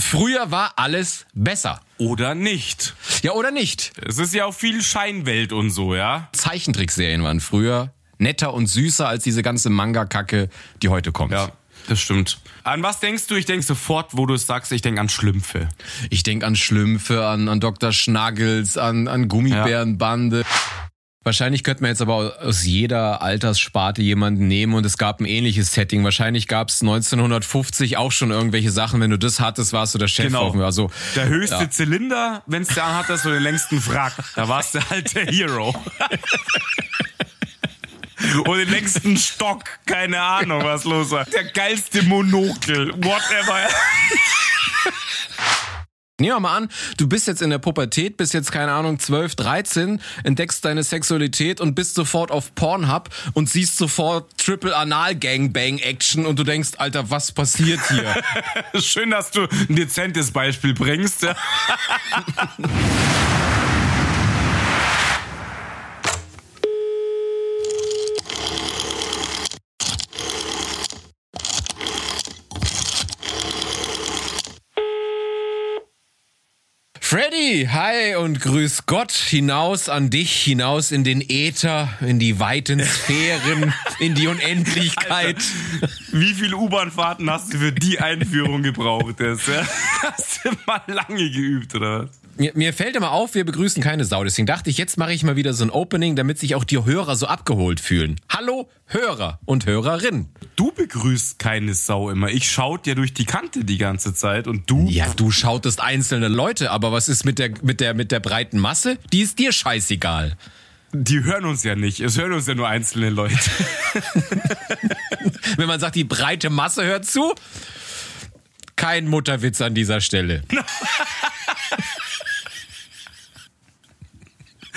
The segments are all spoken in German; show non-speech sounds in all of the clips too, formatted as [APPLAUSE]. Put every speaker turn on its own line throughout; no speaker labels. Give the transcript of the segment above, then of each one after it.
Früher war alles besser.
Oder nicht.
Ja, oder nicht?
Es ist ja auch viel Scheinwelt und so, ja.
Zeichentrickserien waren früher netter und süßer als diese ganze Manga-Kacke, die heute kommt.
Ja, das stimmt. An was denkst du? Ich denke sofort, wo du es sagst, ich denke an Schlümpfe.
Ich denke an Schlümpfe, an, an Dr. Schnaggels, an, an Gummibärenbande. Wahrscheinlich könnte man jetzt aber aus jeder Alterssparte jemanden nehmen und es gab ein ähnliches Setting. Wahrscheinlich gab es 1950 auch schon irgendwelche Sachen. Wenn du das hattest, warst du der Chef.
Genau.
Also,
Der höchste
Ja.
Zylinder, wenn es der hat, das so den längsten Wrack. Da warst du halt der Hero. [LAUGHS] Und den längsten Stock, keine Ahnung, was los war. Der geilste Monokel, whatever. [LAUGHS]
Nehmen wir mal an, du bist jetzt in der Pubertät, bist jetzt, keine Ahnung, 12, 13, entdeckst deine Sexualität und bist sofort auf Pornhub und siehst sofort Triple Anal Gangbang Action und du denkst, Alter, was passiert hier? [LAUGHS]
Schön, dass du ein dezentes Beispiel bringst. [LAUGHS]
Freddy, hi und grüß Gott hinaus an dich, hinaus in den Äther, in die weiten Sphären, [LAUGHS] in die Unendlichkeit.
Wie viele U-Bahn-Fahrten hast du für die Einführung gebraucht? Das, ja? [LAUGHS] Hast du mal lange geübt, oder was?
Mir, mir fällt immer auf, wir begrüßen keine Sau. Deswegen dachte ich, jetzt mache ich mal wieder so ein Opening, damit sich auch die Hörer so abgeholt fühlen. Hallo, Hörer und Hörerin.
Du begrüßt keine Sau immer. Ich schaut ja durch die Kante die ganze Zeit und du.
Ja, du schautest einzelne Leute, aber was ist mit der, mit der, mit der breiten Masse? Die ist dir scheißegal.
Die hören uns ja nicht. Es hören uns ja nur einzelne Leute. [LAUGHS]
Wenn man sagt, die breite Masse hört zu, kein Mutterwitz an dieser Stelle. [LAUGHS]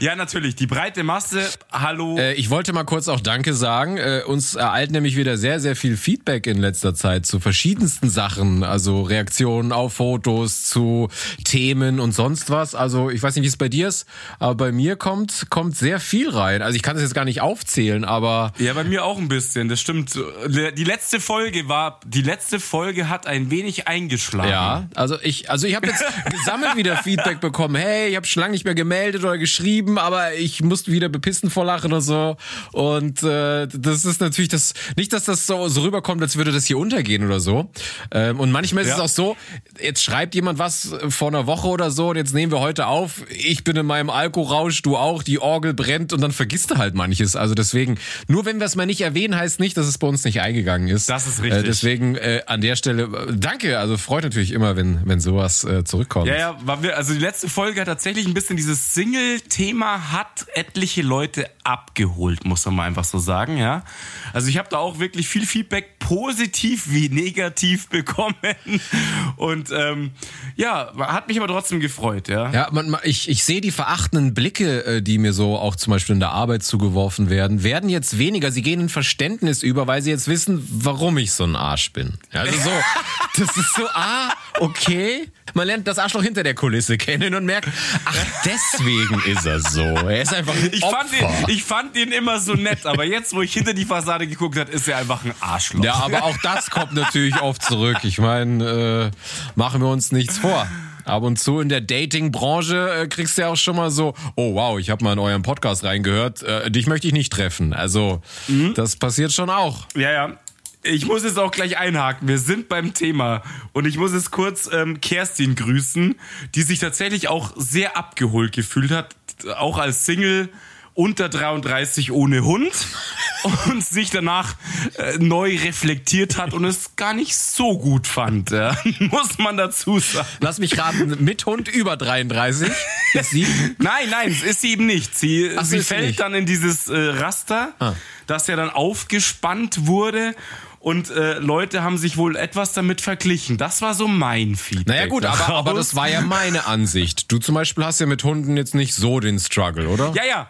Ja, natürlich. Die breite Masse. Hallo.
Äh, ich wollte mal kurz auch Danke sagen. Äh, uns ereilt nämlich wieder sehr, sehr viel Feedback in letzter Zeit zu verschiedensten Sachen. Also Reaktionen auf Fotos, zu Themen und sonst was. Also ich weiß nicht, wie es bei dir ist, aber bei mir kommt, kommt sehr viel rein. Also ich kann das jetzt gar nicht aufzählen, aber
ja, bei mir auch ein bisschen. Das stimmt. Die letzte Folge war. Die letzte Folge hat ein wenig eingeschlagen.
ja, also ich, also ich habe jetzt [LAUGHS] gesammelt wieder Feedback bekommen. Hey, ich habe schon lange nicht mehr gemeldet oder geschrieben, aber ich musste wieder bepissen vor Lachen und so. Und äh, das ist natürlich das, nicht, dass das so, so rüberkommt, als würde das hier untergehen oder so. Ähm, und manchmal ist
Ja.
es auch so, jetzt schreibt jemand was vor einer Woche oder so und jetzt nehmen wir heute auf. Ich bin in meinem Alkorausch, du auch, die Orgel brennt und dann vergisst du halt manches. Also deswegen, nur wenn wir es mal nicht erwähnen, heißt nicht, dass es bei uns nicht eingegangen ist.
Das ist richtig.
Äh, deswegen äh, an der Stelle, äh, danke, also freut natürlich immer, wenn, wenn sowas äh, zurückkommt.
Ja, ja, wir, also die letzte Folge hat tatsächlich ein bisschen dieses Single-Thema hat etliche Leute abgeholt, muss man mal einfach so sagen, ja. Also ich habe da auch wirklich viel Feedback, positiv wie negativ bekommen. Und ähm, ja, hat mich aber trotzdem gefreut, ja.
Ja, man, ich, ich sehe die verachtenden Blicke, äh, die mir so auch zum Beispiel in der Arbeit zugeworfen werden, werden jetzt weniger. Sie gehen in Verständnis über, weil sie jetzt wissen, warum ich so ein Arsch bin. Also so, [LAUGHS] das ist so, ah, okay. Man lernt das Arschloch hinter der Kulisse kennen und merkt, ach, deswegen ist er so. Er ist einfach ein
Ich fand, ihn, ich fand ihn immer so nett, aber jetzt, wo ich hinter die Fassade geguckt habe, ist er einfach ein Arschloch.
Ja, aber auch das kommt natürlich oft zurück. Ich meine, äh, machen wir uns nichts vor. Ab und zu in der Dating-Branche äh, kriegst du ja auch schon mal so, oh wow, ich habe mal in euren Podcast reingehört, äh, dich möchte ich nicht treffen. Also, das passiert schon auch.
Ja, ja. Ich muss jetzt auch gleich einhaken. Wir sind beim Thema. Und ich muss jetzt kurz ähm, Kerstin grüßen, die sich tatsächlich auch sehr abgeholt gefühlt hat. Auch als Single unter 33 ohne Hund. [LAUGHS] Und sich danach äh, neu reflektiert hat und es gar nicht so gut fand. Ja. [LAUGHS] Muss man dazu sagen.
Lass mich raten, mit Hund über 33 ist sie. [LAUGHS]
Nein, nein, es ist sie eben nicht. Sie,
Ach
sie
sie
fällt
nicht.
dann in dieses äh, Raster,
Ah.
das ja dann aufgespannt wurde. Und äh, Leute haben sich wohl etwas damit verglichen. Das war so mein Feedback.
Naja gut, aber, aber das war ja [LAUGHS] meine Ansicht. Du zum Beispiel hast ja mit Hunden jetzt nicht so den Struggle, oder?
Ja, ja.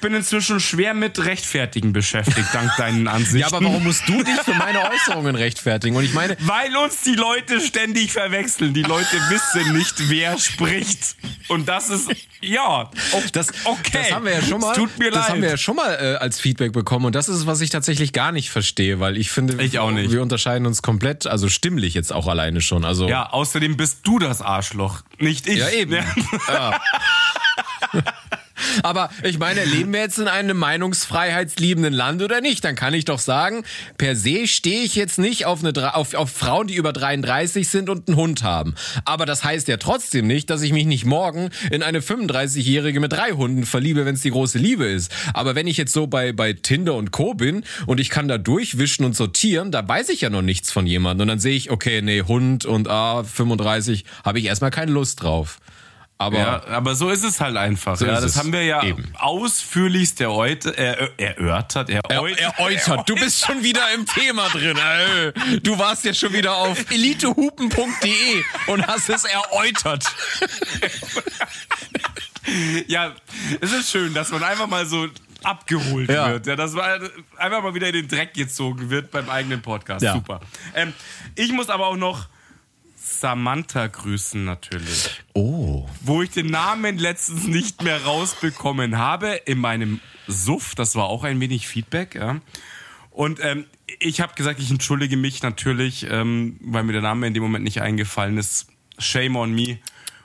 Bin inzwischen schwer mit Rechtfertigen beschäftigt, dank deinen Ansichten. [LAUGHS]
Ja, aber warum musst du dich für meine Äußerungen rechtfertigen? Und ich meine,
Weil uns die Leute ständig verwechseln. Die Leute wissen nicht, wer spricht. Und das ist, ja,
das,
okay.
das haben wir ja schon mal,
tut mir
das
leid.
haben wir ja schon mal äh, als Feedback bekommen. Und das ist, was ich tatsächlich gar nicht verstehe, weil ich finde,
Ich auch nicht.
wir unterscheiden uns komplett, also stimmlich jetzt auch alleine schon. Also
ja, außerdem bist du das Arschloch, nicht ich.
Ja, eben. Ja. [LAUGHS] Aber ich meine, leben wir jetzt in einem meinungsfreiheitsliebenden Land oder nicht? Dann kann ich doch sagen, per se stehe ich jetzt nicht auf, eine, auf, auf Frauen, die über 33 sind und einen Hund haben. Aber das heißt ja trotzdem nicht, dass ich mich nicht morgen in eine 35-Jährige mit drei Hunden verliebe, wenn es die große Liebe ist. Aber wenn ich jetzt so bei, bei Tinder und Co. bin und ich kann da durchwischen und sortieren, da weiß ich ja noch nichts von jemandem. Und dann sehe ich, okay, nee, Hund und ah, 35, habe ich erstmal keine Lust drauf. Aber
Ja, aber so ist es halt einfach.
So
ja, das haben wir ja
Eben.
ausführlichst erläut- er, erörtert.
Er, erläutert. Du bist schon wieder im Thema drin. Du warst jetzt schon wieder auf elitehupen.de und hast es erläutert.
Ja, es ist schön, dass man einfach mal so abgeholt
Ja.
wird. Ja, dass man einfach mal wieder in den Dreck gezogen wird beim eigenen Podcast.
Ja.
Super. Ähm, ich muss aber auch noch Samantha grüßen natürlich.
Oh.
Wo ich den Namen letztens nicht mehr rausbekommen habe in meinem Suff. Das war auch ein wenig Feedback. Ja. Und ähm, ich habe gesagt, ich entschuldige mich natürlich, ähm, weil mir der Name in dem Moment nicht eingefallen ist. Shame on me.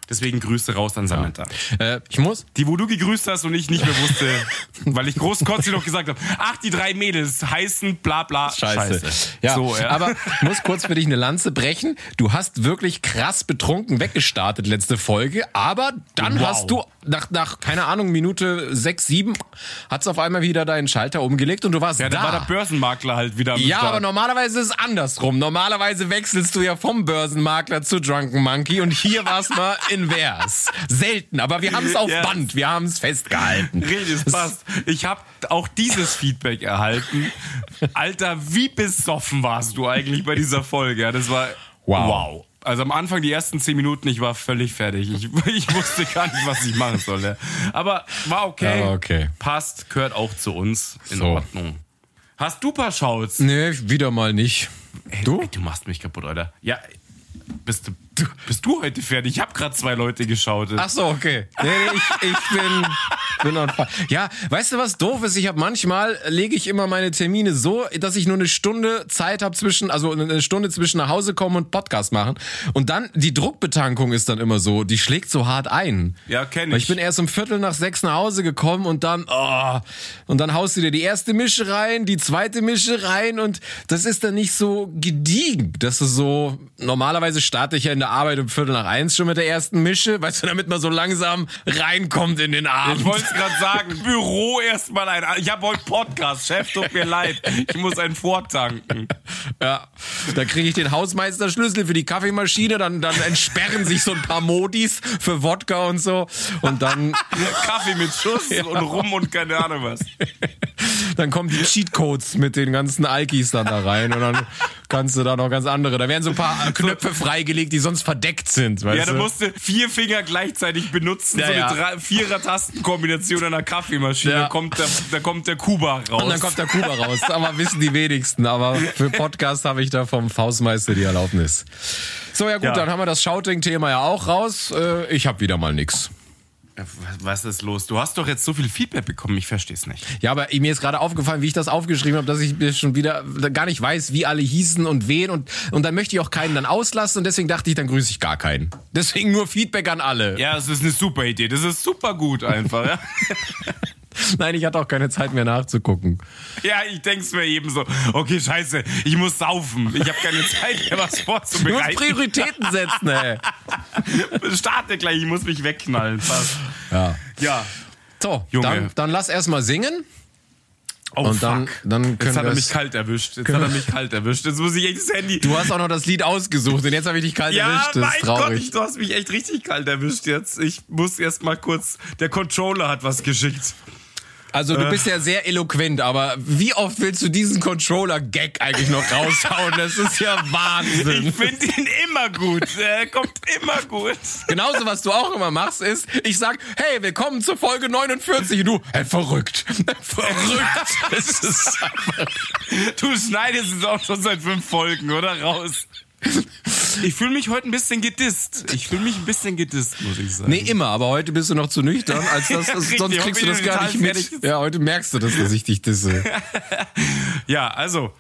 Deswegen Grüße raus an Samantha.
Äh, ich muss.
Die, wo du gegrüßt hast und ich nicht mehr wusste, [LAUGHS] weil ich großkotzig noch gesagt habe, ach, die drei Mädels heißen bla bla
Scheiße.
Scheiße.
Ja,
So, ja.
aber ich muss kurz für dich eine Lanze brechen. Du hast wirklich krass betrunken weggestartet letzte Folge, aber dann
Wow.
hast du nach, nach, keine Ahnung, Minute sechs, sieben, hat's auf einmal wieder deinen Schalter umgelegt und du warst
ja, da
da.
war der Börsenmakler halt wieder
Ja,
Start.
aber normalerweise ist es andersrum. Normalerweise wechselst du ja vom Börsenmakler zu Drunken Monkey und hier war es mal [LAUGHS] invers. Selten, aber wir haben es auf
Ja.
Band, wir haben es festgehalten.
Es passt. Ich habe auch dieses Feedback erhalten. Alter, wie besoffen warst du eigentlich bei dieser Folge? Ja, das war
Wow.
wow. Also am Anfang die ersten zehn Minuten, ich war völlig fertig. Ich, [LAUGHS] ich wusste gar nicht, was ich machen soll. Aber war okay.
Ja, okay.
Passt, gehört auch zu uns. In
So.
Ordnung. Hast du paar Shouts?
Nee, wieder mal nicht. Du?
Ey, du machst mich kaputt, Alter. Ja, bist du, bist du heute fertig? Ich habe gerade zwei Leute geschaut.
Ach so, okay. Nee, ich, ich bin, bin on fire. Ja, weißt du, was doof ist? Ich habe manchmal, lege ich immer meine Termine so, dass ich nur eine Stunde Zeit habe zwischen, also eine Stunde zwischen nach Hause kommen und Podcast machen. Und dann, die Druckbetankung ist dann immer so, die schlägt so hart ein.
Ja, kenn
Weil
ich.
ich bin erst um Viertel nach sechs nach Hause gekommen und dann, oh, und dann haust du dir die erste Mische rein, die zweite Mische rein und das ist dann nicht so gediegen. Das ist so, normalerweise starte ich ja in der Arbeit um Viertel nach eins schon mit der ersten Mische, weißt du, damit man so langsam reinkommt in den Abend.
Ich wollte es gerade sagen, [LAUGHS] Büro erstmal ein. Ich habe heute Podcast, Chef, tut mir leid. Ich muss einen vortanken.
Ja, da kriege ich den Hausmeisterschlüssel für die Kaffeemaschine, dann, dann entsperren sich so ein paar Modis für Wodka und so und dann, [LAUGHS]
Kaffee mit Schuss und Rum und keine Ahnung was.
dann kommen die Cheatcodes mit den ganzen Alkis dann da rein und dann kannst du da noch ganz andere, da werden so ein paar Knöpfe freigelegt, die sonst verdeckt sind, weißt
Ja, da
du?
musst du vier Finger gleichzeitig benutzen,
Ja,
so eine
ja.
drei- Vierer-Tastenkombination einer Kaffeemaschine.
Ja.
Da, kommt der, da kommt der Kuba raus.
und dann kommt der Kuba raus, aber wissen die wenigsten. Aber für Podcast habe ich da vom Faustmeister die Erlaubnis. So, ja gut,
Ja.
dann haben wir das Shouting-Thema ja auch raus. Äh, Ich habe wieder mal nix.
Was ist los? Du hast doch jetzt so viel Feedback bekommen, ich verstehe es nicht.
Ja, aber mir ist gerade aufgefallen, wie ich das aufgeschrieben habe, dass ich mir schon wieder gar nicht weiß, wie alle hießen und wen und, und dann möchte ich auch keinen dann auslassen und deswegen dachte ich, dann grüße ich gar keinen. Deswegen nur Feedback an alle.
Ja, das ist eine super Idee. Das ist super gut einfach. Ja, [LAUGHS]
Nein, ich hatte auch keine Zeit mehr nachzugucken.
ja ich denk's mir eben so. Okay, scheiße, ich muss saufen. Ich habe keine Zeit mehr, was
Du musst
vorzubereiten.
Prioritäten setzen, ey. [LAUGHS]
Starte gleich, ich muss mich wegknallen. Fast.
Ja.
Ja.
So,
Junge.
dann, dann lass erstmal singen.
Oh,
Und dann-
fuck.
dann
Jetzt hat er mich kalt erwischt. Jetzt hat er mich kalt erwischt. Jetzt muss ich echt das Handy.
Du hast auch noch das Lied ausgesucht und jetzt habe ich dich kalt
ja,
erwischt. Das
mein
ist traurig.
Gott, ich, du hast mich echt richtig kalt erwischt jetzt. Ich muss erst mal kurz. Der Controller hat was geschickt.
Also du bist ja sehr eloquent, aber wie oft willst du diesen Controller-Gag eigentlich noch raushauen? Das ist ja Wahnsinn.
Ich finde ihn immer gut. Er kommt immer gut.
Genauso, was du auch immer machst, ist, ich sag, hey, willkommen zur Folge 49. Und du, hey, verrückt. [LAUGHS] Verrückt. [LAUGHS] Das ist einfach
Du schneidest es auch schon seit fünf Folgen, oder? Raus. Ich fühle mich heute ein bisschen gedisst. Ich fühle mich ein bisschen gedisst, muss ich sagen.
Nee, immer, aber heute bist du noch zu nüchtern, als das, [LAUGHS]
Ja, richtig,
sonst kriegst du das gar nicht mit. Ja, heute merkst du das, dass ich dich disse. [LAUGHS]
Ja, also,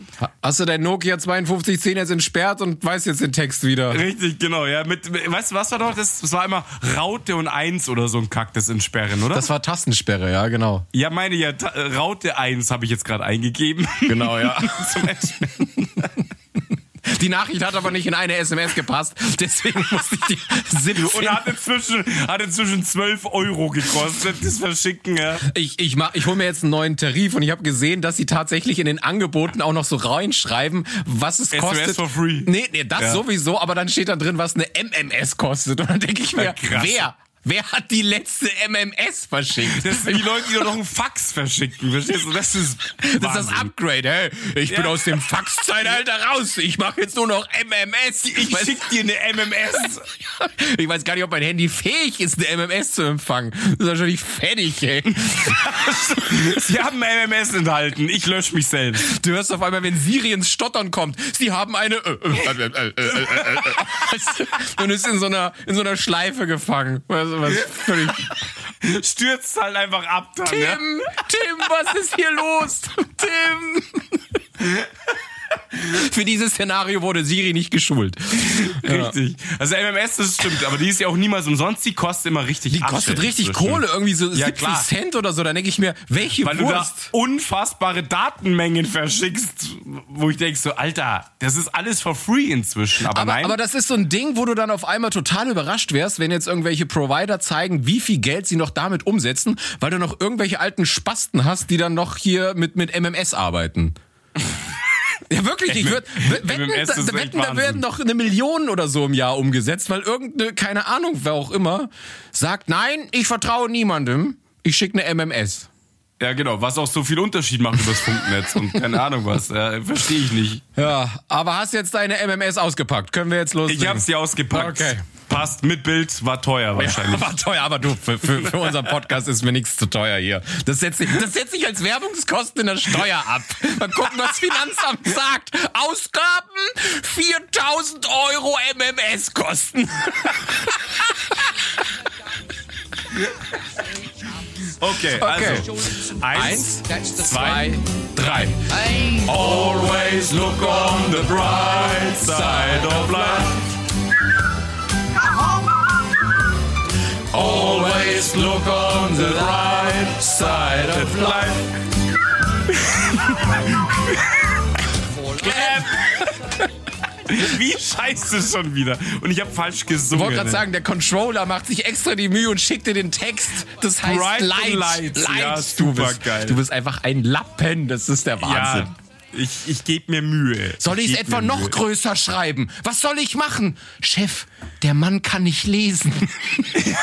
Hast du dein Nokia 5210 jetzt entsperrt und weißt jetzt den Text wieder?
richtig, genau, ja. Mit, mit- weißt du, was war doch das? Das war immer Raute und Eins oder so ein Kack, das entsperren, oder?
Das war Tastensperre, ja, genau.
ja, meine ja, Ta- Raute 1 habe ich jetzt gerade eingegeben.
Genau, ja. [LAUGHS]
Zum Entsperren.
Die Nachricht hat aber nicht in eine SMS gepasst, deswegen musste ich die 17.
Und hat inzwischen, hat inzwischen 12 Euro gekostet, das Verschicken, ja.
Ich, ich, mach, ich hole mir jetzt einen neuen Tarif und ich habe gesehen, dass sie tatsächlich in den Angeboten auch noch so reinschreiben, was es
SMS
kostet.
for free.
Nee, nee, das
Ja.
sowieso, aber dann steht da drin, was eine MMS kostet. Und dann denke ich mir,
krass.
wer? Wer hat die letzte MMS verschickt?
Das sind die Leute, die doch noch einen Fax verschicken, verstehst du? Das ist
Das ist das. Upgrade, hey. Ich bin
Ja.
aus dem Fax-Zeitalter raus. Ich mache jetzt nur noch MMS.
Ich
weiß,
schick dir eine MMS. [LAUGHS]
ich weiß gar nicht, ob mein Handy fähig ist, eine MMS zu empfangen. Das ist wahrscheinlich fertig, ey. [LAUGHS]
Sie haben MMS enthalten. Ich lösche mich selbst.
Du hörst auf einmal, wenn Siri ins Stottern kommt, sie haben eine. Äh, äh, äh. [LAUGHS] Und ist in so einer in so einer Schleife gefangen. Was, was völlig.
Stürzt halt einfach ab dann, ja?
Tim, Tim, was ist hier los? Tim. [LAUGHS] Für dieses Szenario wurde Siri nicht geschult. [LAUGHS]
Richtig. Also MMS, das stimmt, aber die ist ja auch niemals umsonst, die kostet immer richtig
Die kostet
Asche
richtig
inzwischen.
Kohle, irgendwie so
Ja,
70
klar.
Cent oder so. Da denke ich mir, welche
Weil du da
Wurst?
unfassbare Datenmengen verschickst, wo ich denke so, Alter, das ist alles for free inzwischen. Aber,
Aber,
nein,
aber das ist so ein Ding, wo du dann auf einmal total überrascht wärst, wenn jetzt irgendwelche Provider zeigen, wie viel Geld sie noch damit umsetzen, weil du noch irgendwelche alten Spasten hast, die dann noch hier mit, mit MMS arbeiten. [LAUGHS] Ja, wirklich, ich würde wetten, da, wetten, da werden noch eine Million oder so im Jahr umgesetzt, weil irgendeine, keine Ahnung, wer auch immer, sagt, nein, ich vertraue niemandem, ich schicke eine MMS.
Ja genau, was auch so viel Unterschied macht übers Funknetz und keine Ahnung was, ja, verstehe ich nicht.
Ja, aber hast jetzt deine MMS ausgepackt? Können wir jetzt loslegen?
Ich habe sie ausgepackt.
Okay.
Passt mit Bild, war teuer wahrscheinlich.
War teuer, aber du, für, für, für unseren Podcast ist mir nichts zu teuer hier. Das setze ich, das setz ich als Werbungskosten in der Steuer ab. Mal gucken, was Finanzamt sagt. Ausgaben 4000 Euro MMS kosten. [LAUGHS]
Okay,
Okay.
also eins,
zwei, drei.
Always look on the bright side of life. Always look on the bright side of life. [LAUGHS] [LAUGHS] Wie scheiße schon wieder. Und ich habe falsch
Ich
gesungen.
wollte gerade sagen, der Controller macht sich extra die Mühe und schickt dir den Text. Das heißt
Bright
Light.
Light. Ja,
du, bist,
geil.
du bist einfach ein Lappen. Das ist der Wahnsinn.
ja, ich, ich gebe mir Mühe.
Soll ich es etwa noch
Mühe.
größer schreiben? Was soll ich machen? Chef, der Mann kann nicht lesen. [LAUGHS]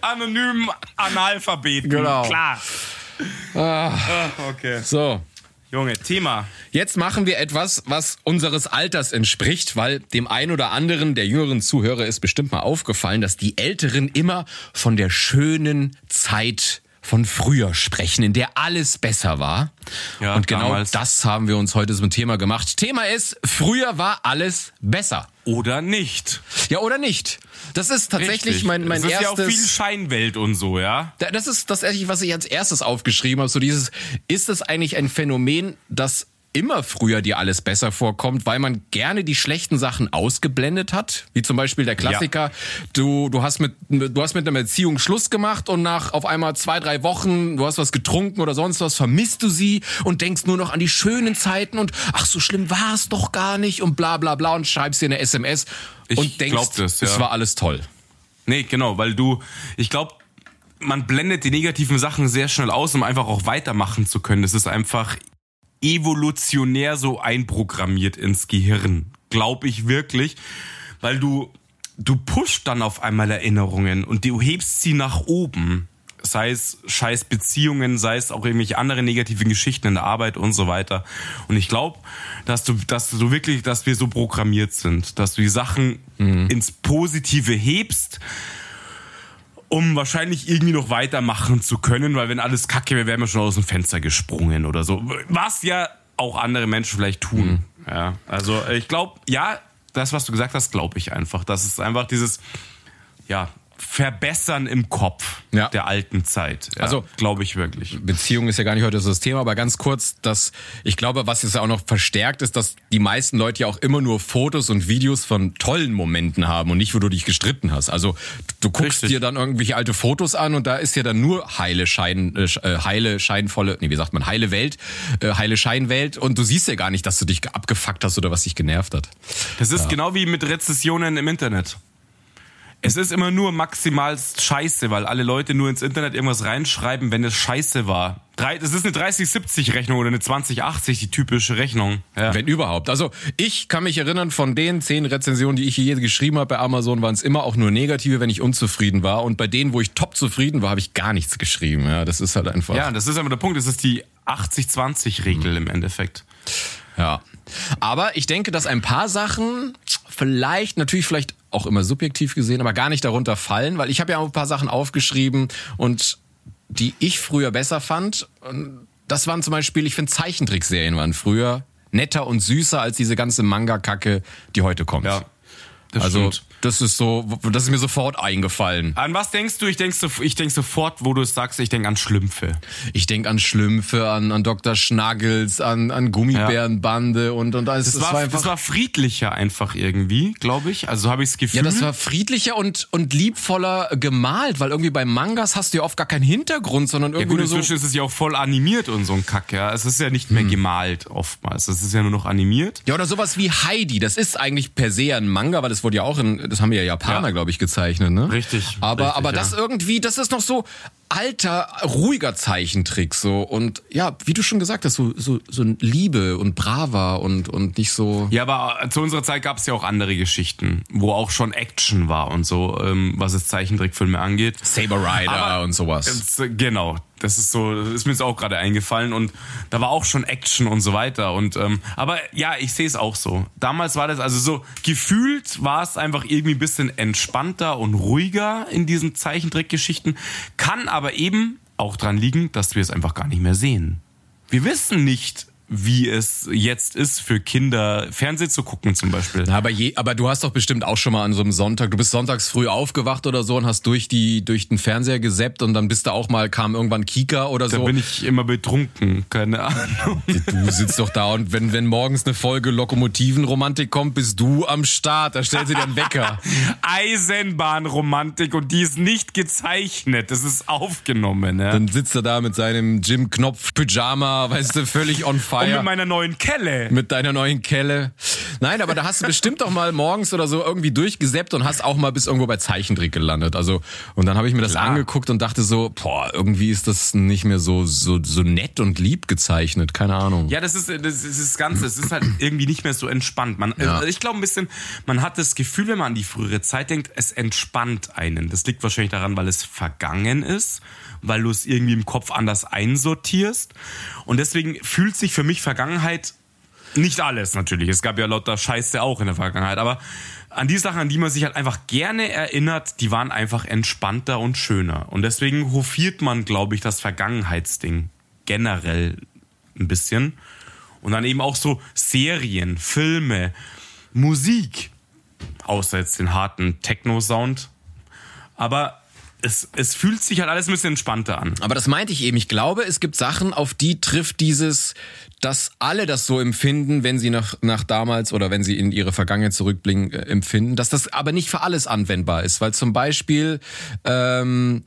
Anonym Analphabeten.
Genau.
Klar. Ah, okay.
So.
Junge, Thema.
Jetzt machen wir etwas, was unseres Alters entspricht, weil dem einen oder anderen der jüngeren Zuhörer ist bestimmt mal aufgefallen, dass die Älteren immer von der schönen Zeit von früher sprechen, in der alles besser war.
Ja,
Und genau
damals.
das haben wir uns heute zum Thema gemacht. Thema ist, früher war alles besser.
Oder nicht.
Ja, oder nicht? Das ist tatsächlich
Richtig.
mein, mein
ist
erstes...
ja auch viel Scheinwelt und so, ja.
Da- Das ist das, was ich als erstes aufgeschrieben habe. So dieses, ist es eigentlich ein Phänomen, das immer früher dir alles besser vorkommt, weil man gerne die schlechten Sachen ausgeblendet hat, wie zum Beispiel der Klassiker, du, du hast mit, du hast mit einer Beziehung Schluss gemacht und nach auf einmal zwei, drei Wochen, du hast was getrunken oder sonst was, vermisst du sie und denkst nur noch an die schönen Zeiten und ach, so schlimm war es doch gar nicht und bla, bla, bla und schreibst dir eine SMS
Ich
und denkst,
das, ja.
es war alles toll.
Nee, genau, weil du, ich glaube, man blendet die negativen Sachen sehr schnell aus, um einfach auch weitermachen zu können. Das ist einfach evolutionär so einprogrammiert ins Gehirn. Glaube ich wirklich. Weil du, du pusht dann auf einmal Erinnerungen und du hebst sie nach oben. sei es scheiß Beziehungen, sei es auch irgendwelche andere negative Geschichten in der Arbeit und so weiter. Und ich glaube, dass du, dass du wirklich, dass wir so programmiert sind, dass du die Sachen mhm. ins Positive hebst, um wahrscheinlich irgendwie noch weitermachen zu können, weil wenn alles kacke wäre, wären wir schon aus dem Fenster gesprungen oder so. Was ja auch andere Menschen vielleicht tun. Mhm. Ja, also ich glaube, ja, das, was du gesagt hast, glaube ich einfach. Das ist einfach dieses, ja, Verbessern im Kopf ja. der alten Zeit. Ja, also glaube ich wirklich.
Beziehung ist ja gar nicht heute so das Thema, aber ganz kurz, dass ich glaube, was jetzt auch noch verstärkt ist, dass die meisten Leute ja auch immer nur Fotos und Videos von tollen Momenten haben und nicht, wo du dich gestritten hast. Also du guckst Richtig. dir dann irgendwelche alte Fotos an und da ist ja dann nur heile Schein, äh, äh, heile scheinvolle, nee, wie sagt man, heile Welt, äh, heile Scheinwelt und du siehst ja gar nicht, dass du dich abgefuckt hast oder was dich genervt hat.
Das ist ja. genau wie mit Rezessionen im Internet. Es ist immer nur maximal scheiße, weil alle Leute nur ins Internet irgendwas reinschreiben, wenn es scheiße war. Das ist eine 3070-Rechnung oder eine 2080, die typische Rechnung.
Ja. Wenn überhaupt. Also ich kann mich erinnern, von den zehn Rezensionen, die ich je geschrieben habe bei Amazon, waren es immer auch nur negative, wenn ich unzufrieden war. Und bei denen, wo ich top zufrieden war, habe ich gar nichts geschrieben. Ja, das ist halt einfach.
Ja, das ist aber der Punkt. Das ist die 80-20-Regel mhm. im Endeffekt.
Ja. Aber ich denke, dass ein paar Sachen vielleicht, natürlich vielleicht auch immer subjektiv gesehen, aber gar nicht darunter fallen, weil ich habe ja auch ein paar Sachen aufgeschrieben und die ich früher besser fand. Das waren zum Beispiel, ich finde Zeichentrickserien waren früher netter und süßer als diese ganze Manga-Kacke, die heute kommt.
Ja.
Das also stimmt. das ist so, das ist mir sofort eingefallen.
An was denkst du? Ich denk, so, ich denk sofort, wo du es sagst, ich denk an Schlümpfe.
Ich denk an Schlümpfe, an, an Dr. Schnaggels, an, an Gummibärenbande ja. und und alles.
Das, das, war, war einfach, das war friedlicher einfach irgendwie, glaube ich. Also habe ich das Gefühl.
Ja, das war friedlicher und und liebvoller gemalt, weil irgendwie bei Mangas hast du ja oft gar keinen Hintergrund, sondern irgendwie ja, gut,
nur so. ist es ja auch voll animiert und so ein Kack. Ja, es ist ja nicht mehr hm. gemalt oftmals. Es ist ja nur noch animiert.
Ja, oder sowas wie Heidi. Das ist eigentlich per se ein Manga, weil es wurde ja auch in, das haben ja Japaner, ja. glaube ich, gezeichnet, ne?
Richtig.
Aber,
richtig,
aber das irgendwie, das ist noch so alter, ruhiger Zeichentrick, so. Und ja, wie du schon gesagt hast, so, so, so Liebe und Brava und, und nicht so.
Ja, aber zu unserer Zeit gab es ja auch andere Geschichten, wo auch schon Action war und so, ähm, was es Zeichentrickfilme angeht.
Saber Rider aber, und sowas.
Genau, das ist so, das ist mir jetzt auch gerade eingefallen und da war auch schon Action und so weiter. Und ähm, aber ja, ich sehe es auch so. Damals war das also so gefühlt war es einfach irgendwie ein bisschen entspannter und ruhiger in diesen Zeichentrickgeschichten. Kann aber eben auch dran liegen, dass wir es einfach gar nicht mehr sehen. Wir wissen nicht, wie es jetzt ist für Kinder Fernsehen zu gucken zum Beispiel.
Na, aber, je, aber du hast doch bestimmt auch schon mal an so einem Sonntag, du bist sonntags früh aufgewacht oder so und hast durch die durch den Fernseher gesäppt und dann bist du auch mal kam irgendwann Kika oder so.
Da bin ich immer betrunken, keine Ahnung.
Du sitzt doch da und wenn wenn morgens eine Folge Lokomotivenromantik kommt, bist du am Start, da stellst du dir einen Wecker. [LAUGHS]
Eisenbahnromantik und die ist nicht gezeichnet, das ist aufgenommen, ja.
Dann sitzt er da mit seinem Jim Knopf Pyjama, weißt du, völlig on fire
Und mit meiner neuen Kelle.
Mit deiner neuen Kelle. Nein, aber da hast du bestimmt auch mal morgens oder so irgendwie durchgesäppt und hast auch mal bis irgendwo bei Zeichentrick gelandet. Also, und dann habe ich mir das Klar. angeguckt und dachte so, boah, irgendwie ist das nicht mehr so, so, so nett und lieb gezeichnet. Keine Ahnung.
Ja, das ist, das ist das Ganze. Es ist halt irgendwie nicht mehr so entspannt. Man, ja. Ich glaube ein bisschen, man hat das Gefühl, wenn man an die frühere Zeit denkt, es entspannt einen. Das liegt wahrscheinlich daran, weil es vergangen ist weil du es irgendwie im Kopf anders einsortierst. Und deswegen fühlt sich für mich Vergangenheit nicht alles natürlich. Es gab ja lauter Scheiße auch in der Vergangenheit, aber an die Sachen, an die man sich halt einfach gerne erinnert, die waren einfach entspannter und schöner. Und deswegen hofiert man, glaube ich, das Vergangenheitsding generell ein bisschen. Und dann eben auch so Serien, Filme, Musik. Außer jetzt den harten Techno-Sound. Aber es, es fühlt sich halt alles ein bisschen entspannter an.
Aber das meinte ich eben. Ich glaube, es gibt Sachen, auf die trifft dieses, dass alle das so empfinden, wenn sie nach, nach damals oder wenn sie in ihre Vergangenheit zurückblicken, äh, empfinden, dass das aber nicht für alles anwendbar ist. Weil zum Beispiel, ähm,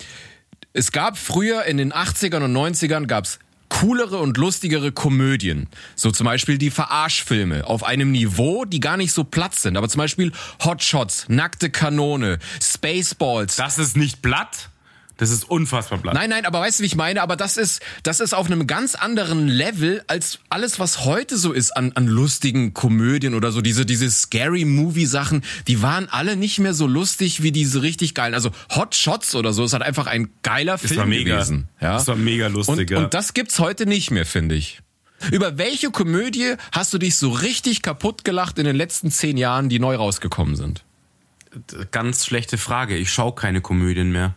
es gab früher in den 80ern und 90ern gab's coolere und lustigere Komödien. So zum Beispiel die Verarschfilme auf einem Niveau, die gar nicht so platt sind. Aber zum Beispiel Hotshots, Nackte Kanone, Spaceballs.
Das ist nicht platt? Das ist unfassbar blatt.
Nein, nein, aber weißt du, wie ich meine? Aber das ist, das ist auf einem ganz anderen Level als alles, was heute so ist an, an lustigen Komödien oder so. Diese, diese Scary Movie Sachen, die waren alle nicht mehr so lustig wie diese richtig geilen. Also Hot Shots oder so ist halt einfach ein geiler Film
war mega.
gewesen. Ja?
Das war mega lustig,
und,
ja.
und das gibt's heute nicht mehr, finde ich. Über welche Komödie hast du dich so richtig kaputt gelacht in den letzten zehn Jahren, die neu rausgekommen sind?
Ganz schlechte Frage. Ich schaue keine Komödien mehr.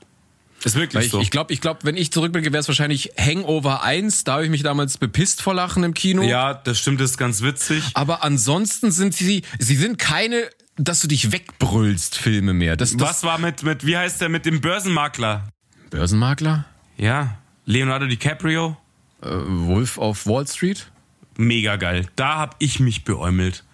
Ist wirklich
ich
so.
ich glaube, ich glaub, wenn ich zurückblicke, wäre es wahrscheinlich Hangover 1. Da habe ich mich damals bepisst vor Lachen im Kino.
ja, das stimmt, das ist ganz witzig.
Aber ansonsten sind sie, sie sind keine, dass du dich wegbrüllst, Filme mehr. Das, das
Was war mit, mit, wie heißt der, mit dem Börsenmakler?
Börsenmakler?
Ja, Leonardo DiCaprio.
Äh, Wolf auf Wall Street?
Mega geil. Da hab ich mich beäumelt.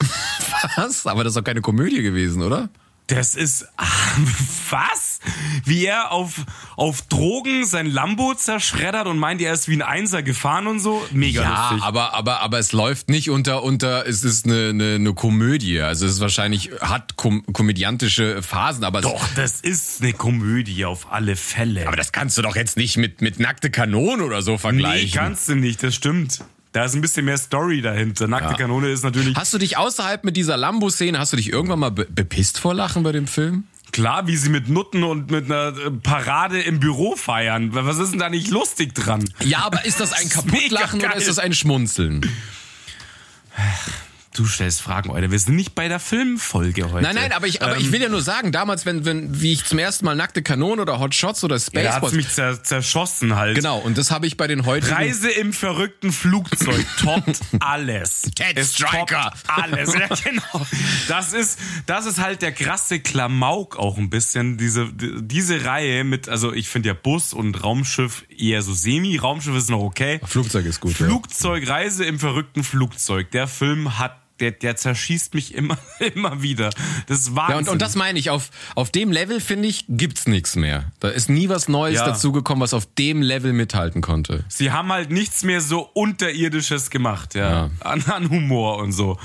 [LAUGHS]
Was? Aber das ist doch keine Komödie gewesen, oder?
Das ist. [LAUGHS] Was? Wie er auf, auf Drogen sein Lambo zerschreddert und meint, er ist wie ein Einser gefahren und so. Mega
Ja,
lustig.
aber, aber, aber es läuft nicht unter, unter, es ist eine, eine, eine Komödie. Also es ist wahrscheinlich, hat kom komödiantische Phasen, aber
Doch, das ist eine Komödie auf alle Fälle.
aber das kannst du doch jetzt nicht mit, mit nackte Kanone oder so
nee,
vergleichen.
kannst du nicht, das stimmt. Da ist ein bisschen mehr Story dahinter. Nackte Kanone ist natürlich.
Hast du dich außerhalb mit dieser Lambo-Szene, hast du dich irgendwann mal be bepisst vor Lachen bei dem Film?
Klar, wie sie mit Nutten und mit einer äh, Parade im Büro feiern. Was ist denn da nicht lustig dran?
Ja, aber ist das ein [LAUGHS]
ist
Kaputtlachen
mega
oder
geil.
ist das ein Schmunzeln? [SIGHS]
Du stellst Fragen, Alter. Wir sind nicht bei der Filmfolge heute.
Nein, nein, aber ich, aber
Ähm,
ich will ja nur sagen, damals, wenn, wenn, wie ich zum ersten Mal nackte Kanone oder Hot Shots oder
Ja, da hat's
Spaceballs.
mich zer zerschossen halt.
genau, und das habe ich bei den heutigen.
Reise im verrückten Flugzeug [LAUGHS] toppt alles.
Ted Striker.
alles. Ja, [LAUGHS] genau. Das ist, das ist halt der krasse Klamauk auch ein bisschen. Diese, diese Reihe mit, also ich finde ja Bus und Raumschiff eher so semi. Raumschiff ist noch okay.
Flugzeug ist gut. ja.
Flugzeug, Reise im verrückten Flugzeug. Der Film hat, der, der zerschießt mich immer, [LAUGHS] immer wieder. Das ist Wahnsinn.
Ja, und, und das meine ich, auf, auf dem Level, finde ich, gibt's nichts mehr. Da ist nie was Neues
Ja.
dazugekommen, was auf dem Level mithalten konnte.
Sie haben halt nichts mehr so unterirdisches gemacht, ja.
Ja.
An, an Humor und so.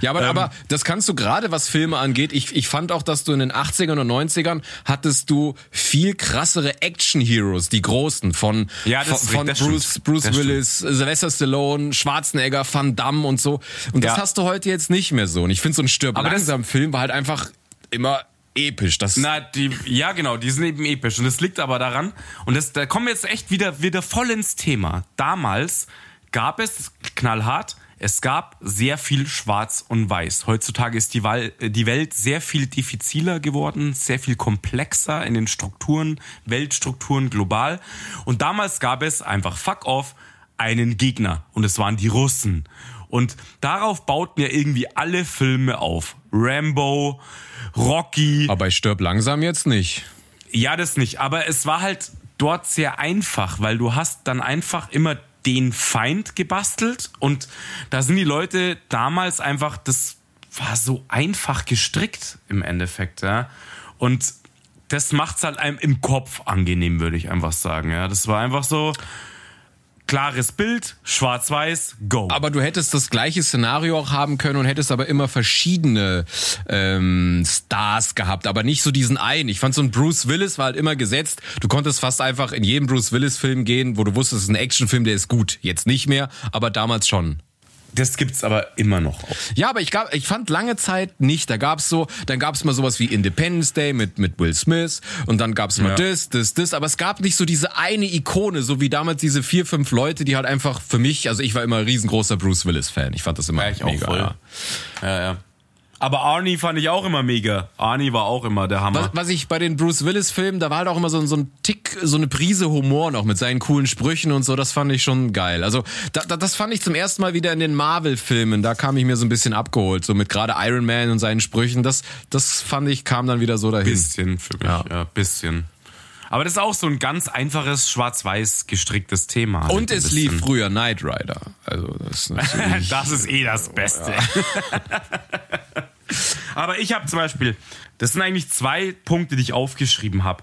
Ja, aber,
Ähm.
aber das kannst du gerade, was Filme angeht. Ich, ich fand auch, dass du in den 80ern und 90ern hattest du viel krassere Action-Heroes, die großen, von,
Ja, das
von, von
das
Bruce,
stimmt.
Bruce
Das
Willis, Sylvester Stallone, Schwarzenegger, Van Damme und so. Und das hast du heute jetzt nicht mehr so. Und ich finde, so ein Stirb
Aber
langsam Film war halt einfach immer episch. Das,
Na, die, ja genau, die sind eben episch. Und das liegt aber daran, und das, da kommen wir jetzt echt wieder, wieder voll ins Thema. Damals gab es, knallhart, es gab sehr viel Schwarz und Weiß. Heutzutage ist die, die Welt sehr viel diffiziler geworden, sehr viel komplexer in den Strukturen, Weltstrukturen global. Und damals gab es einfach fuck off einen Gegner. Und es waren die Russen. Und darauf bauten ja irgendwie alle Filme auf. Rambo, Rocky.
aber bei Stirb langsam jetzt nicht.
Ja, das nicht. Aber es war halt dort sehr einfach, weil du hast dann einfach immer den Feind gebastelt und da sind die Leute damals einfach, das war so einfach gestrickt im Endeffekt, ja. Und das macht's halt einem im Kopf angenehm, würde ich einfach sagen, ja. Das war einfach so klares Bild, schwarz-weiß, go.
Aber du hättest das gleiche Szenario auch haben können und hättest aber immer verschiedene ähm, Stars gehabt, aber nicht so diesen einen. Ich fand so ein Bruce Willis war halt immer gesetzt. Du konntest fast einfach in jedem Bruce Willis Film gehen, wo du wusstest, es ist ein Actionfilm, der ist gut. Jetzt nicht mehr, aber damals schon.
Das gibt's aber immer noch auch.
Ja, aber ich, gab, ich fand lange Zeit nicht. Da gab's so, dann gab's mal sowas wie Independence Day mit, mit Will Smith und dann gab's mal
Ja.
das, das, das. Aber es gab nicht so diese eine Ikone, so wie damals diese vier, fünf Leute, die halt einfach für mich, also ich war immer ein riesengroßer Bruce Willis-Fan. Ich fand das immer
Ja, ich auch
mega. Ja.
Ja, ja. Aber Arnie fand ich auch immer mega. Arnie war auch immer der Hammer.
Was, was ich bei den Bruce Willis-Filmen, da war halt auch immer so, ein- so ein Tick, so eine Prise Humor noch mit seinen coolen Sprüchen und so, das fand ich schon geil. Also da, da, das fand ich zum ersten Mal wieder in den Marvel-Filmen, da kam ich mir so ein bisschen abgeholt, so mit gerade Iron Man und seinen Sprüchen, das, das fand ich, kam dann wieder so dahin.
Bisschen für mich, ja.
Ja.
bisschen. Aber das ist auch so ein ganz einfaches, schwarz-weiß gestricktes Thema. halt
Und
ein
es
bisschen.
lief früher Knight Rider. Also das ist natürlich [LAUGHS]
Das ist eh das Beste. [LAUGHS] Aber ich habe zum Beispiel, das sind eigentlich zwei Punkte, die ich aufgeschrieben habe.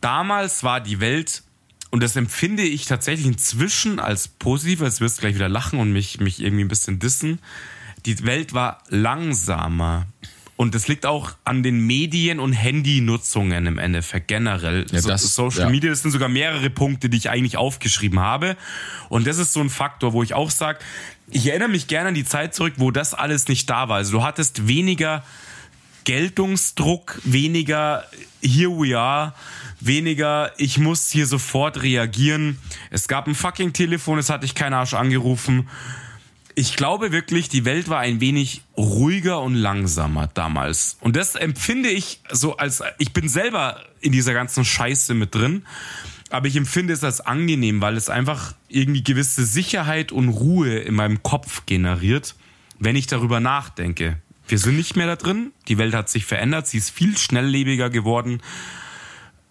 Damals war die Welt, und das empfinde ich tatsächlich inzwischen als positiv, als wirst du gleich wieder lachen und mich, mich irgendwie ein bisschen dissen. Die Welt war langsamer Und das liegt auch an den Medien- und Handynutzungen im Endeffekt generell.
Ja,
so,
das-
Social
ja.
Media, das sind sogar mehrere Punkte, die ich eigentlich aufgeschrieben habe. Und das ist so ein Faktor, wo ich auch sage, ich erinnere mich gerne an die Zeit zurück, wo das alles nicht da war. Also du hattest weniger Geltungsdruck, weniger here we are, weniger ich muss hier sofort reagieren. Es gab ein fucking Telefon, es hat dich kein Arsch angerufen. Ich glaube wirklich, die Welt war ein wenig ruhiger und langsamer damals. Und das empfinde ich so als, ich bin selber in dieser ganzen Scheiße mit drin. Aber ich empfinde es als angenehm, weil es einfach irgendwie gewisse Sicherheit und Ruhe in meinem Kopf generiert, wenn ich darüber nachdenke. Wir sind nicht mehr da drin. Die Welt hat sich verändert. Sie ist viel schnelllebiger geworden,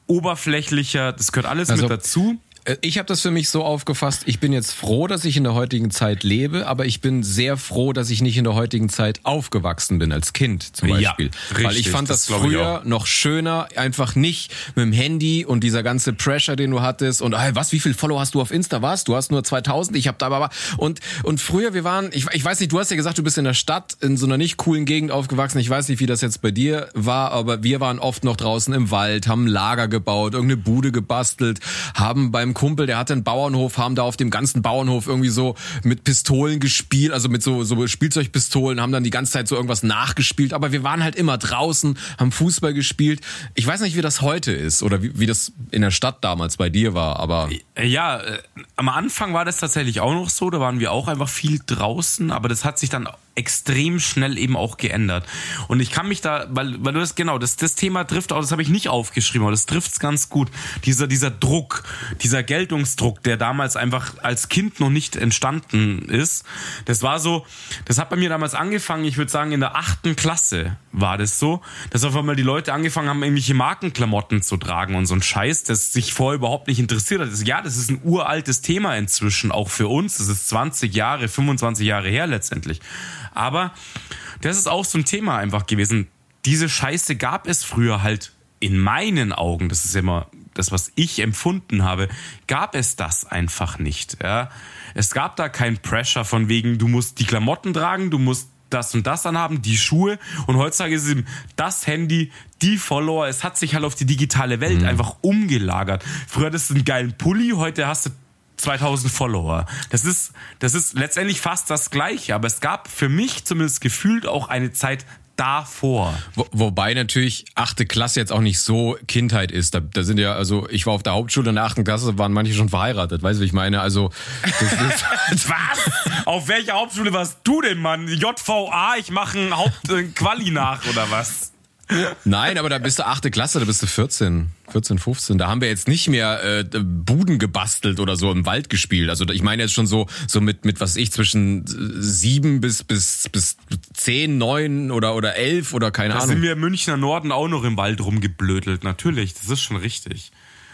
oberflächlicher. Das gehört alles
Also-
mit dazu.
Äh, Ich habe das für mich so aufgefasst, ich bin jetzt froh, dass ich in der heutigen Zeit lebe, aber ich bin sehr froh, dass ich nicht in der heutigen Zeit aufgewachsen bin als Kind zum
Ja,
Beispiel.
richtig,
Weil ich fand
das
das, früher noch schöner, einfach nicht mit dem Handy und dieser ganze Pressure, den du hattest und hey, was, wie viel Follow hast du auf Insta? Was? Du hast nur 2000, ich habe da aber und und früher wir waren, ich, ich weiß nicht, du hast ja gesagt, du bist in der Stadt in so einer nicht coolen Gegend aufgewachsen. Ich weiß nicht, wie das jetzt bei dir war, aber wir waren oft noch draußen im Wald, haben ein Lager gebaut, irgendeine Bude gebastelt, haben beim Kumpel, der hatte einen Bauernhof, haben da auf dem ganzen Bauernhof irgendwie so mit Pistolen gespielt, also mit so, so Spielzeugpistolen, haben dann die ganze Zeit so irgendwas nachgespielt, aber wir waren halt immer draußen, haben Fußball gespielt. Ich weiß nicht, wie das heute ist oder wie, wie das in der Stadt damals bei dir war, aber
Ja, äh, am Anfang war das tatsächlich auch noch so, da waren wir auch einfach viel draußen, aber das hat sich dann extrem schnell eben auch geändert. Und ich kann mich da, weil, weil du das genau, das, das Thema trifft auch, das habe ich nicht aufgeschrieben, aber das trifft's ganz gut. Dieser, dieser Druck, dieser Geltungsdruck, der damals einfach als Kind noch nicht entstanden ist, das war so, das hat bei mir damals angefangen, ich würde sagen, in der achten Klasse war das so, dass auf einmal die Leute angefangen haben, irgendwelche Markenklamotten zu tragen und so ein Scheiß, das sich vorher überhaupt nicht interessiert hat. Ja, das ist ein uraltes Thema inzwischen, auch für uns. Das ist 20 Jahre, 25 Jahre her letztendlich. Aber das ist auch so ein Thema einfach gewesen. Diese Scheiße gab es früher halt in meinen Augen, das ist immer das, was ich empfunden habe, gab es das einfach nicht. Ja? Es gab da kein Pressure von wegen, du musst die Klamotten tragen, du musst das und das anhaben, die Schuhe. Und heutzutage ist es eben das Handy, die Follower. Es hat sich halt auf die digitale Welt einfach umgelagert. Früher hattest du einen geilen Pulli, heute hast du 2000 Follower. Das ist, das ist letztendlich fast das Gleiche. Aber es gab für mich zumindest gefühlt auch eine Zeit davor.
Wo, wobei natürlich achte Klasse jetzt auch nicht so Kindheit ist. Da, da sind ja, also ich war auf der Hauptschule in der achten Klasse, waren manche schon verheiratet. Weißt du, wie ich meine? Also das [LAUGHS] ist,
Was? Auf welcher Hauptschule warst du denn, Mann? JVA, ich mache ein Haupt äh, Quali nach oder was?
Nein, aber da bist du achte Klasse, da bist du 14, 14, 15. Da haben wir jetzt nicht mehr äh, Buden gebastelt oder so im Wald gespielt. Also ich meine jetzt schon so so mit mit was ich zwischen äh, sieben bis bis bis zehn, neun oder oder elf oder keine
Da
Ahnung.
sind wir im Münchner Norden auch noch im Wald rumgeblödelt. Natürlich, das ist schon richtig.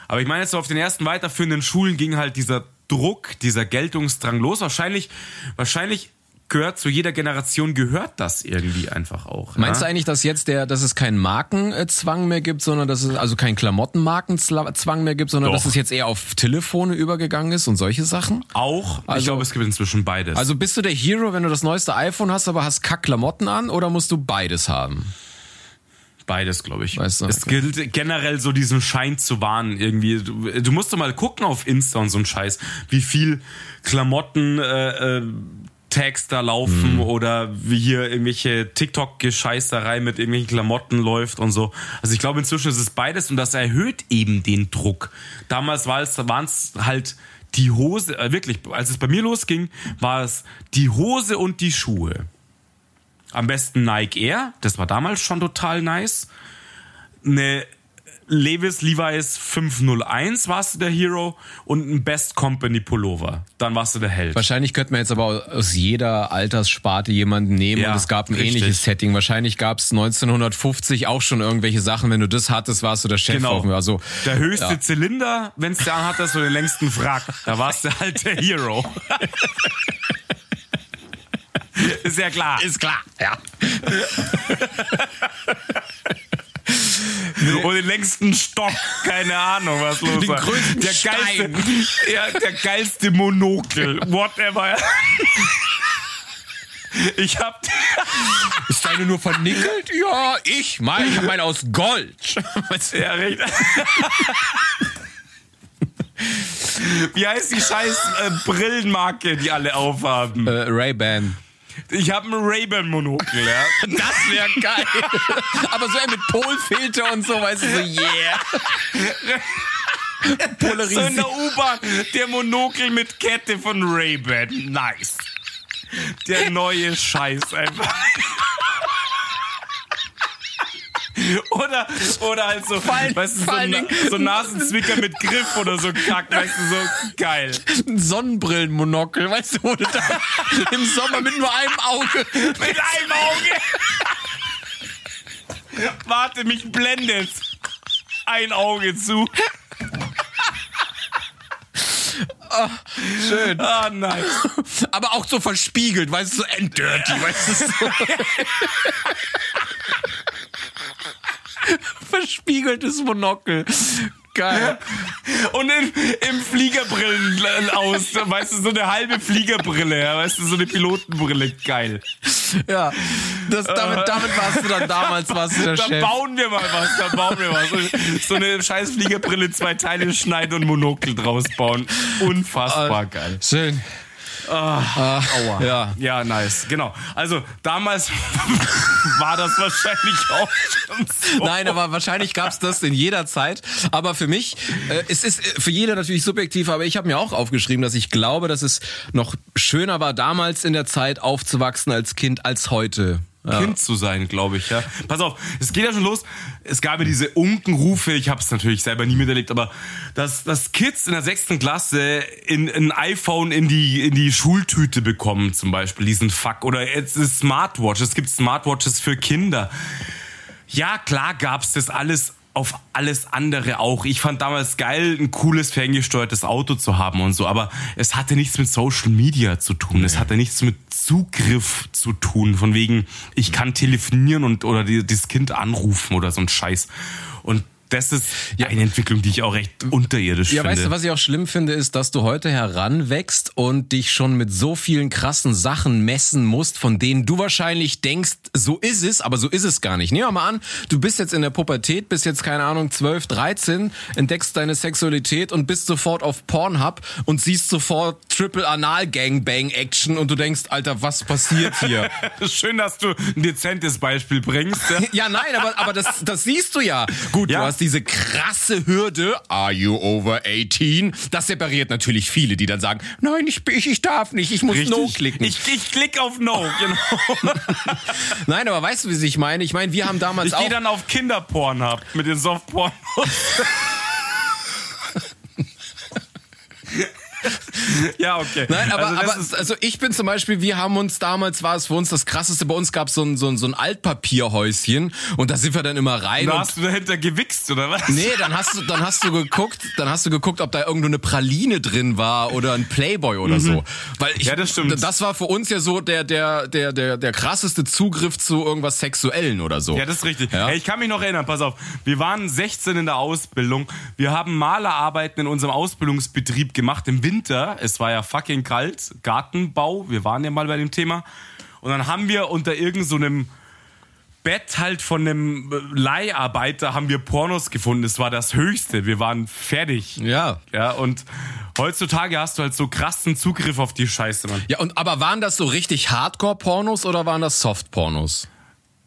Aber ich meine jetzt so auf den ersten weiterführenden Schulen ging halt dieser Druck, dieser Geltungsdrang los. Wahrscheinlich, wahrscheinlich gehört zu jeder Generation gehört das irgendwie einfach auch.
Meinst
ja?
du eigentlich, dass jetzt der, dass es keinen Markenzwang mehr gibt, sondern dass es also keinen Klamottenmarkenzwang mehr gibt, sondern
Doch.
dass es jetzt eher auf Telefone übergegangen ist und solche Sachen?
auch? ich
Also-
glaube, es gibt inzwischen beides.
Also bist du der Hero, wenn du das neueste iPhone hast, aber hast Kack-Klamotten an oder musst du beides haben?
Beides, glaube ich.
Weißt du,
es
okay.
gilt generell so diesen Schein zu wahren irgendwie. Du, du musst doch mal gucken auf Insta und so ein Scheiß, wie viel Klamotten äh, äh, Tags da laufen oder wie hier irgendwelche TikTok-Gescheißerei mit irgendwelchen Klamotten läuft und so. Also ich glaube inzwischen ist es beides und das erhöht eben den Druck. Damals war es, waren es halt die Hose, äh, wirklich, als es bei mir losging, war es die Hose und die Schuhe. Am besten Nike Air, das war damals schon total nice. Eine Levis Levi's 501 warst du der Hero und ein Best Company Pullover. Dann warst du der Held.
Wahrscheinlich könnte man jetzt aber aus jeder Alterssparte jemanden nehmen
Ja,
und es gab ein
richtig.
ähnliches Setting. Wahrscheinlich gab es 1950 auch schon irgendwelche Sachen. Wenn du das hattest, warst du der Chef.
Genau.
Also,
Der höchste
Ja.
Zylinder, wenn's der anhattest, oder den längsten Frack. Da warst du halt der Hero. [LAUGHS] Ist ja klar.
Ist klar, ja. [LAUGHS]
Und den längsten Stock, keine Ahnung, was los
Den
war.
größten
der geilste,
Stein.
ja, der geilste Monokel, whatever. Ich hab,
Ist dein meine nur vernickelt? Ja, ich meine, ich habe meine aus Gold. [LAUGHS]
ja, richtig. Wie heißt die scheiß äh, Brillenmarke, die alle aufhaben?
Äh, Ray-Ban.
Ich habe ein Ray-Ban-Monokel, ja. [LAUGHS]
Das wäre geil. Aber so mit Polfilter und so, weißt du, so yeah. [LAUGHS]
So in der U-Bahn, der Monokel mit Kette von Ray-Ban. Nice. Der neue Scheiß einfach. [LAUGHS] Oder, oder halt so,
Vor
weißt du, so, Na, so Nasenzwicker mit Griff oder so Kack, weißt du, so geil.
Ein Sonnenbrillenmonokel, weißt du, wo du da [LAUGHS] im Sommer mit nur einem Auge.
Mit einem Auge. Warte, mich blendet. Ein Auge zu.
Schön.
Ah, nice.
Aber auch so verspiegelt, weißt du, so enddirty, weißt du, so. [LAUGHS] [LAUGHS] Verspiegeltes Monokel. Geil.
Und in, im Fliegerbrillen aus, weißt du, so eine halbe Fliegerbrille, ja, weißt du, so eine Pilotenbrille, geil.
Ja, das, damit, damit warst du dann damals, warst du der
Da
Chef.
bauen wir mal was, da bauen wir was. So eine scheiß Fliegerbrille, zwei Teile schneiden und Monokel draus bauen. Unfassbar geil.
Schön. Ah,
Aua.
Ja.
Ja, nice. Genau. Also damals [LAUGHS] war das wahrscheinlich auch schon so.
Nein, aber wahrscheinlich gab's das in jeder Zeit. Aber für mich, äh, es ist für jeder natürlich subjektiv, aber ich habe mir auch aufgeschrieben, dass ich glaube, dass es noch schöner war, damals in der Zeit aufzuwachsen als Kind als heute. Ja.
Kind zu sein, glaube ich, ja. Pass auf, es geht ja schon los. Es gab ja diese Unkenrufe, ich habe es natürlich selber nie miterlebt, aber dass, dass Kids in der sechsten Klasse in, ein iPhone in die, in die Schultüte bekommen, zum Beispiel, diesen Fuck. Oder jetzt ist Smartwatch, es gibt Smartwatches für Kinder. Ja, klar gab's das alles auf alles andere auch. Ich fand damals geil, ein cooles ferngesteuertes Auto zu haben und so, aber es hatte nichts mit Social Media zu tun. Es hatte nichts mit Zugriff zu tun, von wegen, ich kann telefonieren und oder die, das Kind anrufen oder so ein Scheiß. Das ist eine Entwicklung, die ich auch recht unterirdisch
Ja,
finde.
weißt du, was ich auch schlimm finde, ist, dass du heute heranwächst und dich schon mit so vielen krassen Sachen messen musst, von denen du wahrscheinlich denkst, so ist es, aber so ist es gar nicht. Nehmen wir mal an, du bist jetzt in der Pubertät, bist jetzt, keine Ahnung, 12, 13, entdeckst deine Sexualität und bist sofort auf Pornhub und siehst sofort Triple Anal Gangbang Action und du denkst, Alter, was passiert hier? [LAUGHS]
Schön, dass du ein dezentes Beispiel bringst. Ja? [LAUGHS]
Ja, nein, aber, aber das, das siehst du ja. Gut,
Ja.
du hast diese krasse Hürde, are you over 18? Das separiert natürlich viele, die dann sagen, nein, ich, ich, ich darf nicht, ich muss No klicken.
Ich, ich klick auf No, [LAUGHS] genau. [LAUGHS]
nein, aber weißt du, wie ich meine? Ich meine, wir haben damals
Ich
auch...
gehe dann auf Kinderporn hab mit den Softpornos. [LAUGHS] [LAUGHS] ja, okay.
Nein, aber,
Also
aber
ist-
also ich bin zum Beispiel, wir haben uns damals, war es für uns das krasseste, bei uns gab so ein, so, ein, so ein Altpapierhäuschen und da sind wir dann immer rein
da hast du dahinter gewichst, oder was?
Nee, dann hast du, dann hast du geguckt, dann hast du geguckt, ob da irgendwo eine Praline drin war oder ein Playboy oder so. Weil ich,
Mhm. Ja, das stimmt.
Das war für uns ja so der, der, der, der, der krasseste Zugriff zu irgendwas Sexuellen oder so.
Ja, das ist richtig.
Ja.
Hey, ich kann mich noch erinnern, pass auf. Wir waren 16 in der Ausbildung. Wir haben Malerarbeiten in unserem Ausbildungsbetrieb gemacht im Winter. Es war ja fucking kalt. Gartenbau. Wir waren ja mal bei dem Thema. Und dann haben wir unter irgendeinem so einem Bett halt von einem Leiharbeiter haben wir Pornos gefunden. Das war das Höchste. Wir waren fertig.
Ja.
Ja, und heutzutage hast du halt so krassen Zugriff auf die Scheiße, Mann.
Ja, und aber waren das so richtig Hardcore-Pornos oder waren das Soft-Pornos?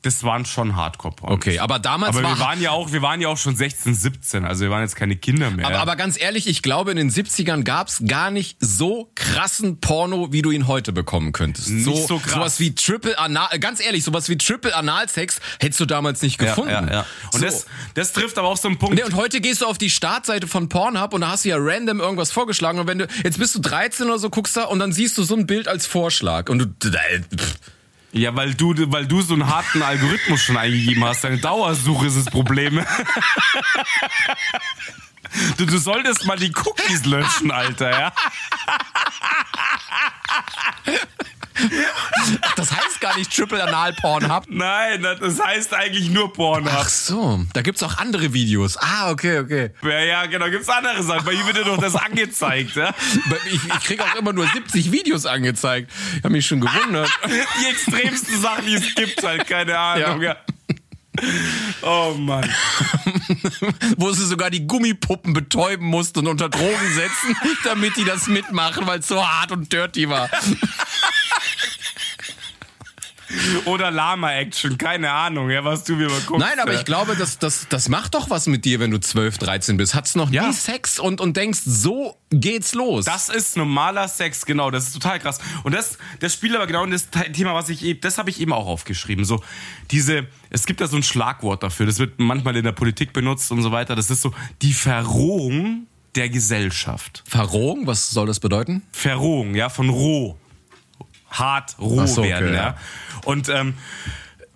Das waren schon Hardcore-Pornos.
Okay, aber damals
Aber
war
wir waren ja auch, wir waren ja auch schon 16, 17, also wir waren jetzt keine Kinder mehr.
Aber, aber ganz ehrlich, ich glaube, in den 70ern gab's gar nicht so krassen Porno, wie du ihn heute bekommen könntest.
Nicht so krass.
Sowas wie Triple Anal, äh, ganz ehrlich, sowas wie Triple Analsex hättest du damals nicht
ja,
gefunden.
ja, ja. Und
so.
das, das trifft aber auch so einen Punkt.
Nee, und heute gehst du auf die Startseite von Pornhub und da hast du ja random irgendwas vorgeschlagen und wenn du, jetzt bist du 13 oder so, guckst da und dann siehst du so ein Bild als Vorschlag und du, pff.
Ja, weil du, weil du so einen harten Algorithmus schon eingegeben hast. Deine Dauersuche ist das Problem. Du, du solltest mal die Cookies löschen, Alter, ja?
Das heißt gar nicht Triple Anal Pornhub.
Nein, das heißt eigentlich nur Pornhub.
Ach so, da gibt's auch andere Videos. Ah, okay, okay.
Ja, ja, genau, gibt's andere Sachen. Bei ihm wird dir doch das angezeigt, ja?
Ich, ich krieg auch immer nur 70 Videos angezeigt. Ich habe mich schon gewundert.
Die extremsten Sachen, die es gibt, halt, keine Ahnung. Ja. Oh Mann.
Wo sie sogar die Gummipuppen betäuben mussten und unter Drogen setzen, damit die das mitmachen, weil es so hart und dirty war. [LAUGHS]
Oder Lama-Action, keine Ahnung, ja, was du mir mal guckst.
Nein, aber ich glaube, das, das, das macht doch was mit dir, wenn du 12, 13 bist. Hattest noch
Ja.
nie Sex und, und denkst, so geht's los.
Das ist normaler Sex, genau, das ist total krass. Und das, das spielt aber genau in das Thema, was ich eben, das habe ich eben auch aufgeschrieben. So, diese, es gibt da so ein Schlagwort dafür, das wird manchmal in der Politik benutzt und so weiter. Das ist so die Verrohung der Gesellschaft.
Verrohung, was soll das bedeuten?
Verrohung, ja, von roh. Hart, roh
so, okay,
werden, ja.
ja.
Und ähm,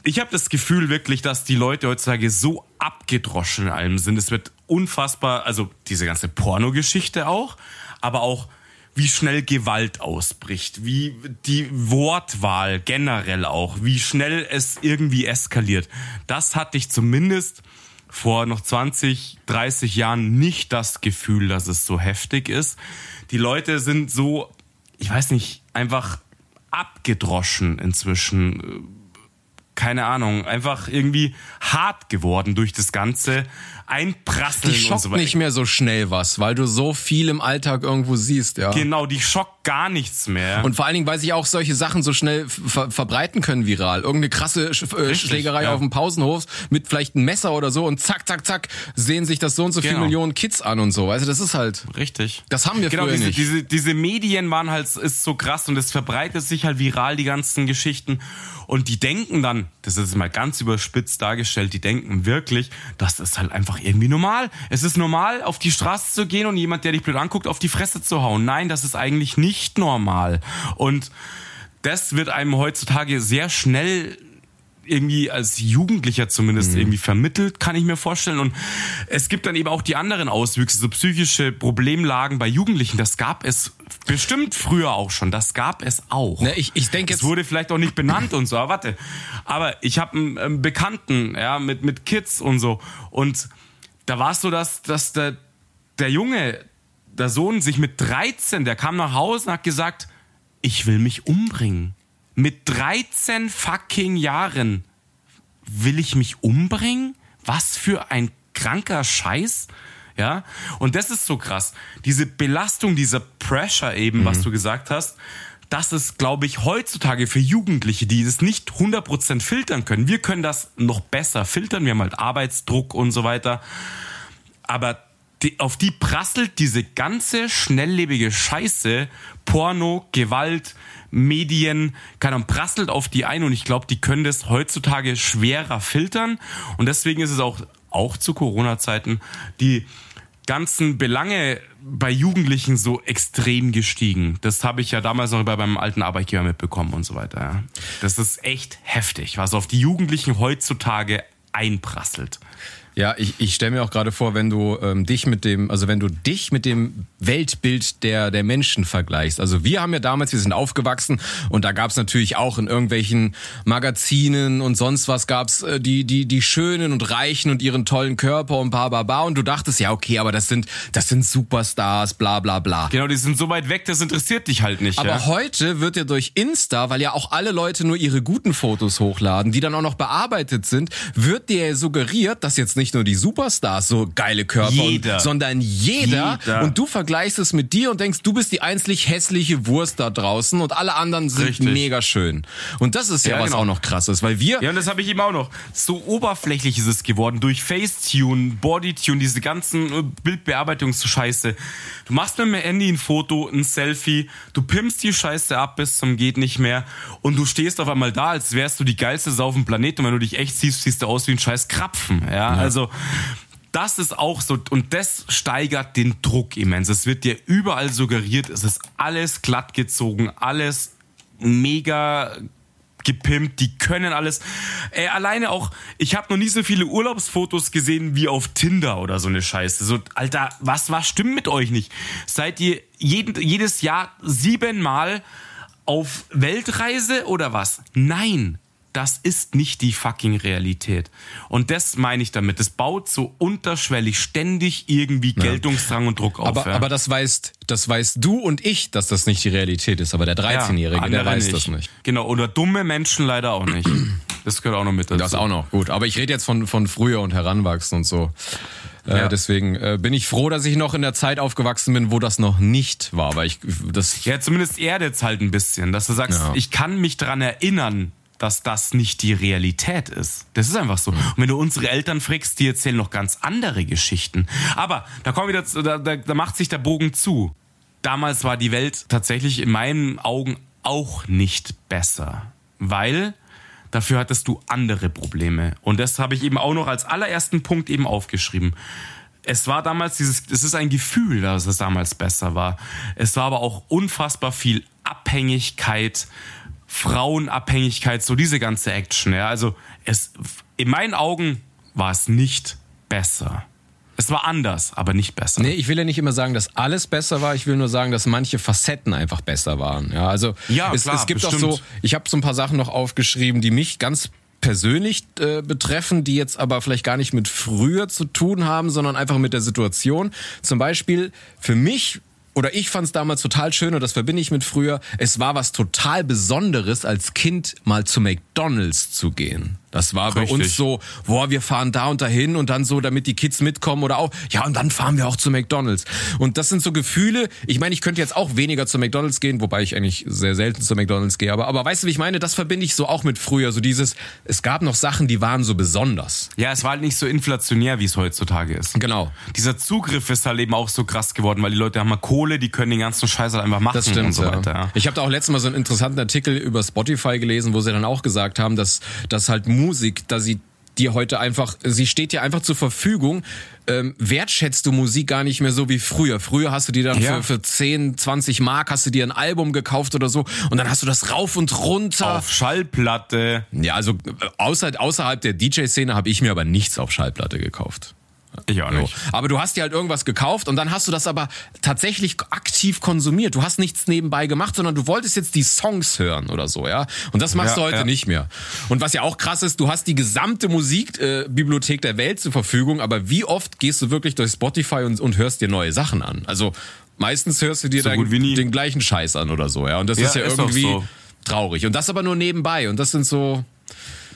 ich habe das Gefühl wirklich, dass die Leute heutzutage so abgedroschen in allem sind. Es wird unfassbar, also diese ganze Pornogeschichte auch, aber auch wie schnell Gewalt ausbricht, wie die Wortwahl generell auch, wie schnell es irgendwie eskaliert. Das hatte ich zumindest vor noch 20, 30 Jahren nicht das Gefühl, dass es so heftig ist. Die Leute sind so, ich weiß nicht, einfach abgedroschen inzwischen. Keine Ahnung, einfach irgendwie hart geworden durch das ganze Einprasseln
Die
und
schockt
so weiter.
nicht mehr so schnell was, weil du so viel im Alltag irgendwo siehst, ja.
Genau, die schockt gar nichts mehr.
Und vor allen Dingen, weil sich auch solche Sachen so schnell ver verbreiten können viral. Irgendeine krasse Sch äh,
Richtig,
Schlägerei
ja.
auf dem Pausenhof mit vielleicht einem Messer oder so und zack, zack, zack, sehen sich das so und so viele
Genau.
Millionen Kids an und so. Also das ist halt,
Richtig.
das haben wir
Genau,
früher
diese,
nicht.
diese, diese Medien waren halt, ist so krass und es verbreitet sich halt viral, die ganzen Geschichten. Und die denken dann, das ist mal ganz überspitzt dargestellt, die denken wirklich, das ist halt einfach irgendwie normal. Es ist normal, auf die Straße zu gehen und jemand, der dich blöd anguckt, auf die Fresse zu hauen. Nein, das ist eigentlich nicht normal. Und das wird einem heutzutage sehr schnell irgendwie als Jugendlicher zumindest irgendwie vermittelt, kann ich mir vorstellen. Und es gibt dann eben auch die anderen Auswüchse, so psychische Problemlagen bei Jugendlichen. Das gab es bestimmt früher auch schon. Das gab es auch.
Ne, ich, ich denke
Es wurde vielleicht auch nicht benannt und so, aber warte. Aber ich habe einen, ähm, Bekannten, ja, mit, mit Kids und so. Und da war es so, dass, dass der, der Junge, der Sohn, sich mit 13, der kam nach Hause und hat gesagt, ich will mich umbringen. Mit 13 fucking Jahren will ich mich umbringen? Was für ein kranker Scheiß. Ja, und das ist so krass. Diese Belastung, dieser Pressure eben, was du gesagt hast, das ist, glaube ich, heutzutage für Jugendliche, die das nicht 100% filtern können. Wir können das noch besser filtern. Wir haben halt Arbeitsdruck und so weiter. Aber die, auf die prasselt diese ganze schnelllebige Scheiße, Porno, Gewalt, Medien, keine Ahnung, prasselt auf die ein und ich glaube, die können das heutzutage schwerer filtern und deswegen ist es auch, auch zu Corona-Zeiten die ganzen Belange bei Jugendlichen so extrem gestiegen. Das habe ich ja damals noch bei meinem alten Arbeitgeber mitbekommen und so weiter. Das ist echt heftig, was auf die Jugendlichen heutzutage einprasselt.
Ja, ich, ich stelle mir auch gerade vor, wenn du ähm, dich mit dem, also wenn du dich mit dem Weltbild der, der Menschen vergleichst. Also wir haben ja damals, wir sind aufgewachsen und da gab's natürlich auch in irgendwelchen Magazinen und sonst was gab's äh, die, die, die Schönen und Reichen und ihren tollen Körper und bla bla bla. Und du dachtest, ja, okay, aber das sind, das sind Superstars, bla bla bla.
Genau, die sind so weit weg, das interessiert dich halt nicht.
Aber
ja?
heute wird ja durch Insta, weil ja auch alle Leute nur ihre guten Fotos hochladen, die dann auch noch bearbeitet sind, wird dir suggeriert, dass jetzt nicht nur die Superstars so geile Körper,
Jeder.
Und, sondern jeder,
Jeder.
Und du vergleichst es mit dir und denkst, du bist die einzig hässliche Wurst da draußen und alle anderen sind
Richtig.
mega schön. Und das ist ja,
Ja,
was
genau.
auch noch krass ist, weil wir
Ja, und das habe ich eben auch noch. So oberflächlich ist es geworden. Durch Facetune, Bodytune, diese ganzen Bildbearbeitungsscheiße. Du machst mit dem Handy ein Foto, ein Selfie, du pimpst die Scheiße ab bis zum geht nicht mehr und du stehst auf einmal da, als wärst du die geilste Sau auf dem Planeten und wenn du dich echt siehst, siehst du aus wie ein scheiß Krapfen. Ja, also das ist auch so und das steigert den Druck immens. Es wird dir überall suggeriert, es ist alles glatt gezogen, alles mega gepimpt, die können alles. Ey, alleine auch, ich habe noch nie so viele Urlaubsfotos gesehen wie auf Tinder oder so eine Scheiße. So, Alter, was, was stimmt mit euch nicht? Seid ihr jeden, jedes Jahr siebenmal auf Weltreise oder was? Nein, das ist nicht die fucking Realität. Und das meine ich damit. Das baut so unterschwellig ständig irgendwie Geltungsdrang und Druck auf.
Aber,
ja.
aber das weißt, das weißt du und ich, dass das nicht die Realität ist. Aber der 13-Jährige, der
andere
weiß das nicht.
Genau, oder dumme Menschen leider auch nicht. [CLEARS THROAT] Das gehört auch noch mit dazu.
Das auch noch, gut. Aber ich rede jetzt von, von früher und Heranwachsen und so. Äh,
Ja.
Deswegen äh, bin ich froh, dass ich noch in der Zeit aufgewachsen bin, wo das noch nicht war. Aber ich, das,
Ja, zumindest erdet halt ein bisschen, dass du sagst,
Ja.
ich kann mich dran erinnern, dass das nicht die Realität ist. Das ist einfach so. Und wenn du unsere Eltern fragst, die erzählen noch ganz andere Geschichten. Aber da kommen wir da, da, da macht sich der Bogen zu. Damals war die Welt tatsächlich in meinen Augen auch nicht besser, weil dafür hattest du andere Probleme. Und das habe ich eben auch noch als allerersten Punkt eben aufgeschrieben. Es war damals dieses, es ist ein Gefühl, dass es damals besser war. Es war aber auch unfassbar viel Abhängigkeit, Frauenabhängigkeit, so diese ganze Action. Ja, also es, in meinen Augen war es nicht besser. Es war anders, aber nicht besser.
Nee, ich will ja nicht immer sagen, dass alles besser war. Ich will nur sagen, dass manche Facetten einfach besser waren. Ja, also
Ja,
es,
klar,
es gibt
bestimmt.
auch so, ich habe so ein paar Sachen noch aufgeschrieben, die mich ganz persönlich äh, betreffen, die jetzt aber vielleicht gar nicht mit früher zu tun haben, sondern einfach mit der Situation. Zum Beispiel für mich oder ich fand es damals total schön und das verbinde ich mit früher. Es war was total Besonderes, als Kind mal zu McDonald's zu gehen. Das war bei
Richtig.
uns so, boah, wir fahren da und dahin und dann so, damit die Kids mitkommen oder auch, ja, und dann fahren wir auch zu McDonalds. Und das sind so Gefühle, ich meine, ich könnte jetzt auch weniger zu McDonalds gehen, wobei ich eigentlich sehr selten zu McDonalds gehe, aber, aber weißt du, wie ich meine? Das verbinde ich so auch mit früher, so dieses, es gab noch Sachen, die waren so besonders.
Ja, es war halt nicht so inflationär, wie es heutzutage ist.
Genau.
Dieser Zugriff ist halt eben auch so krass geworden, weil die Leute haben mal Kohle, die können den ganzen Scheiß halt einfach machen
Das stimmt,
und so weiter. Ja.
Ich habe da auch letztes Mal so einen interessanten Artikel über Spotify gelesen, wo sie dann auch gesagt haben, dass, dass halt Musik, da sie dir heute einfach, sie steht dir einfach zur Verfügung, ähm, wertschätzt du Musik gar nicht mehr so wie früher. Früher hast du dir dann
Ja.
für, für 10, 20 Mark hast du dir ein Album gekauft oder so und dann hast du das rauf und runter.
Auf Schallplatte.
Ja, also äh, außer, außerhalb der DJ-Szene habe ich mir aber nichts auf Schallplatte gekauft.
Ich auch
So.
nicht.
Aber du hast dir halt irgendwas gekauft und dann hast du das aber tatsächlich aktiv konsumiert. Du hast nichts nebenbei gemacht, sondern du wolltest jetzt die Songs hören oder so, ja. Und das machst
Ja,
du heute
ja.
nicht mehr. Und was ja auch krass ist, du hast die gesamte Musikbibliothek äh, der Welt zur Verfügung, aber wie oft gehst du wirklich durch Spotify und, und hörst dir neue Sachen an? Also meistens hörst du dir
So nie.
den gleichen Scheiß an oder so, ja. Und das
Ja,
ist ja
ist
irgendwie
so.
traurig. Und das aber nur nebenbei. Und das sind so.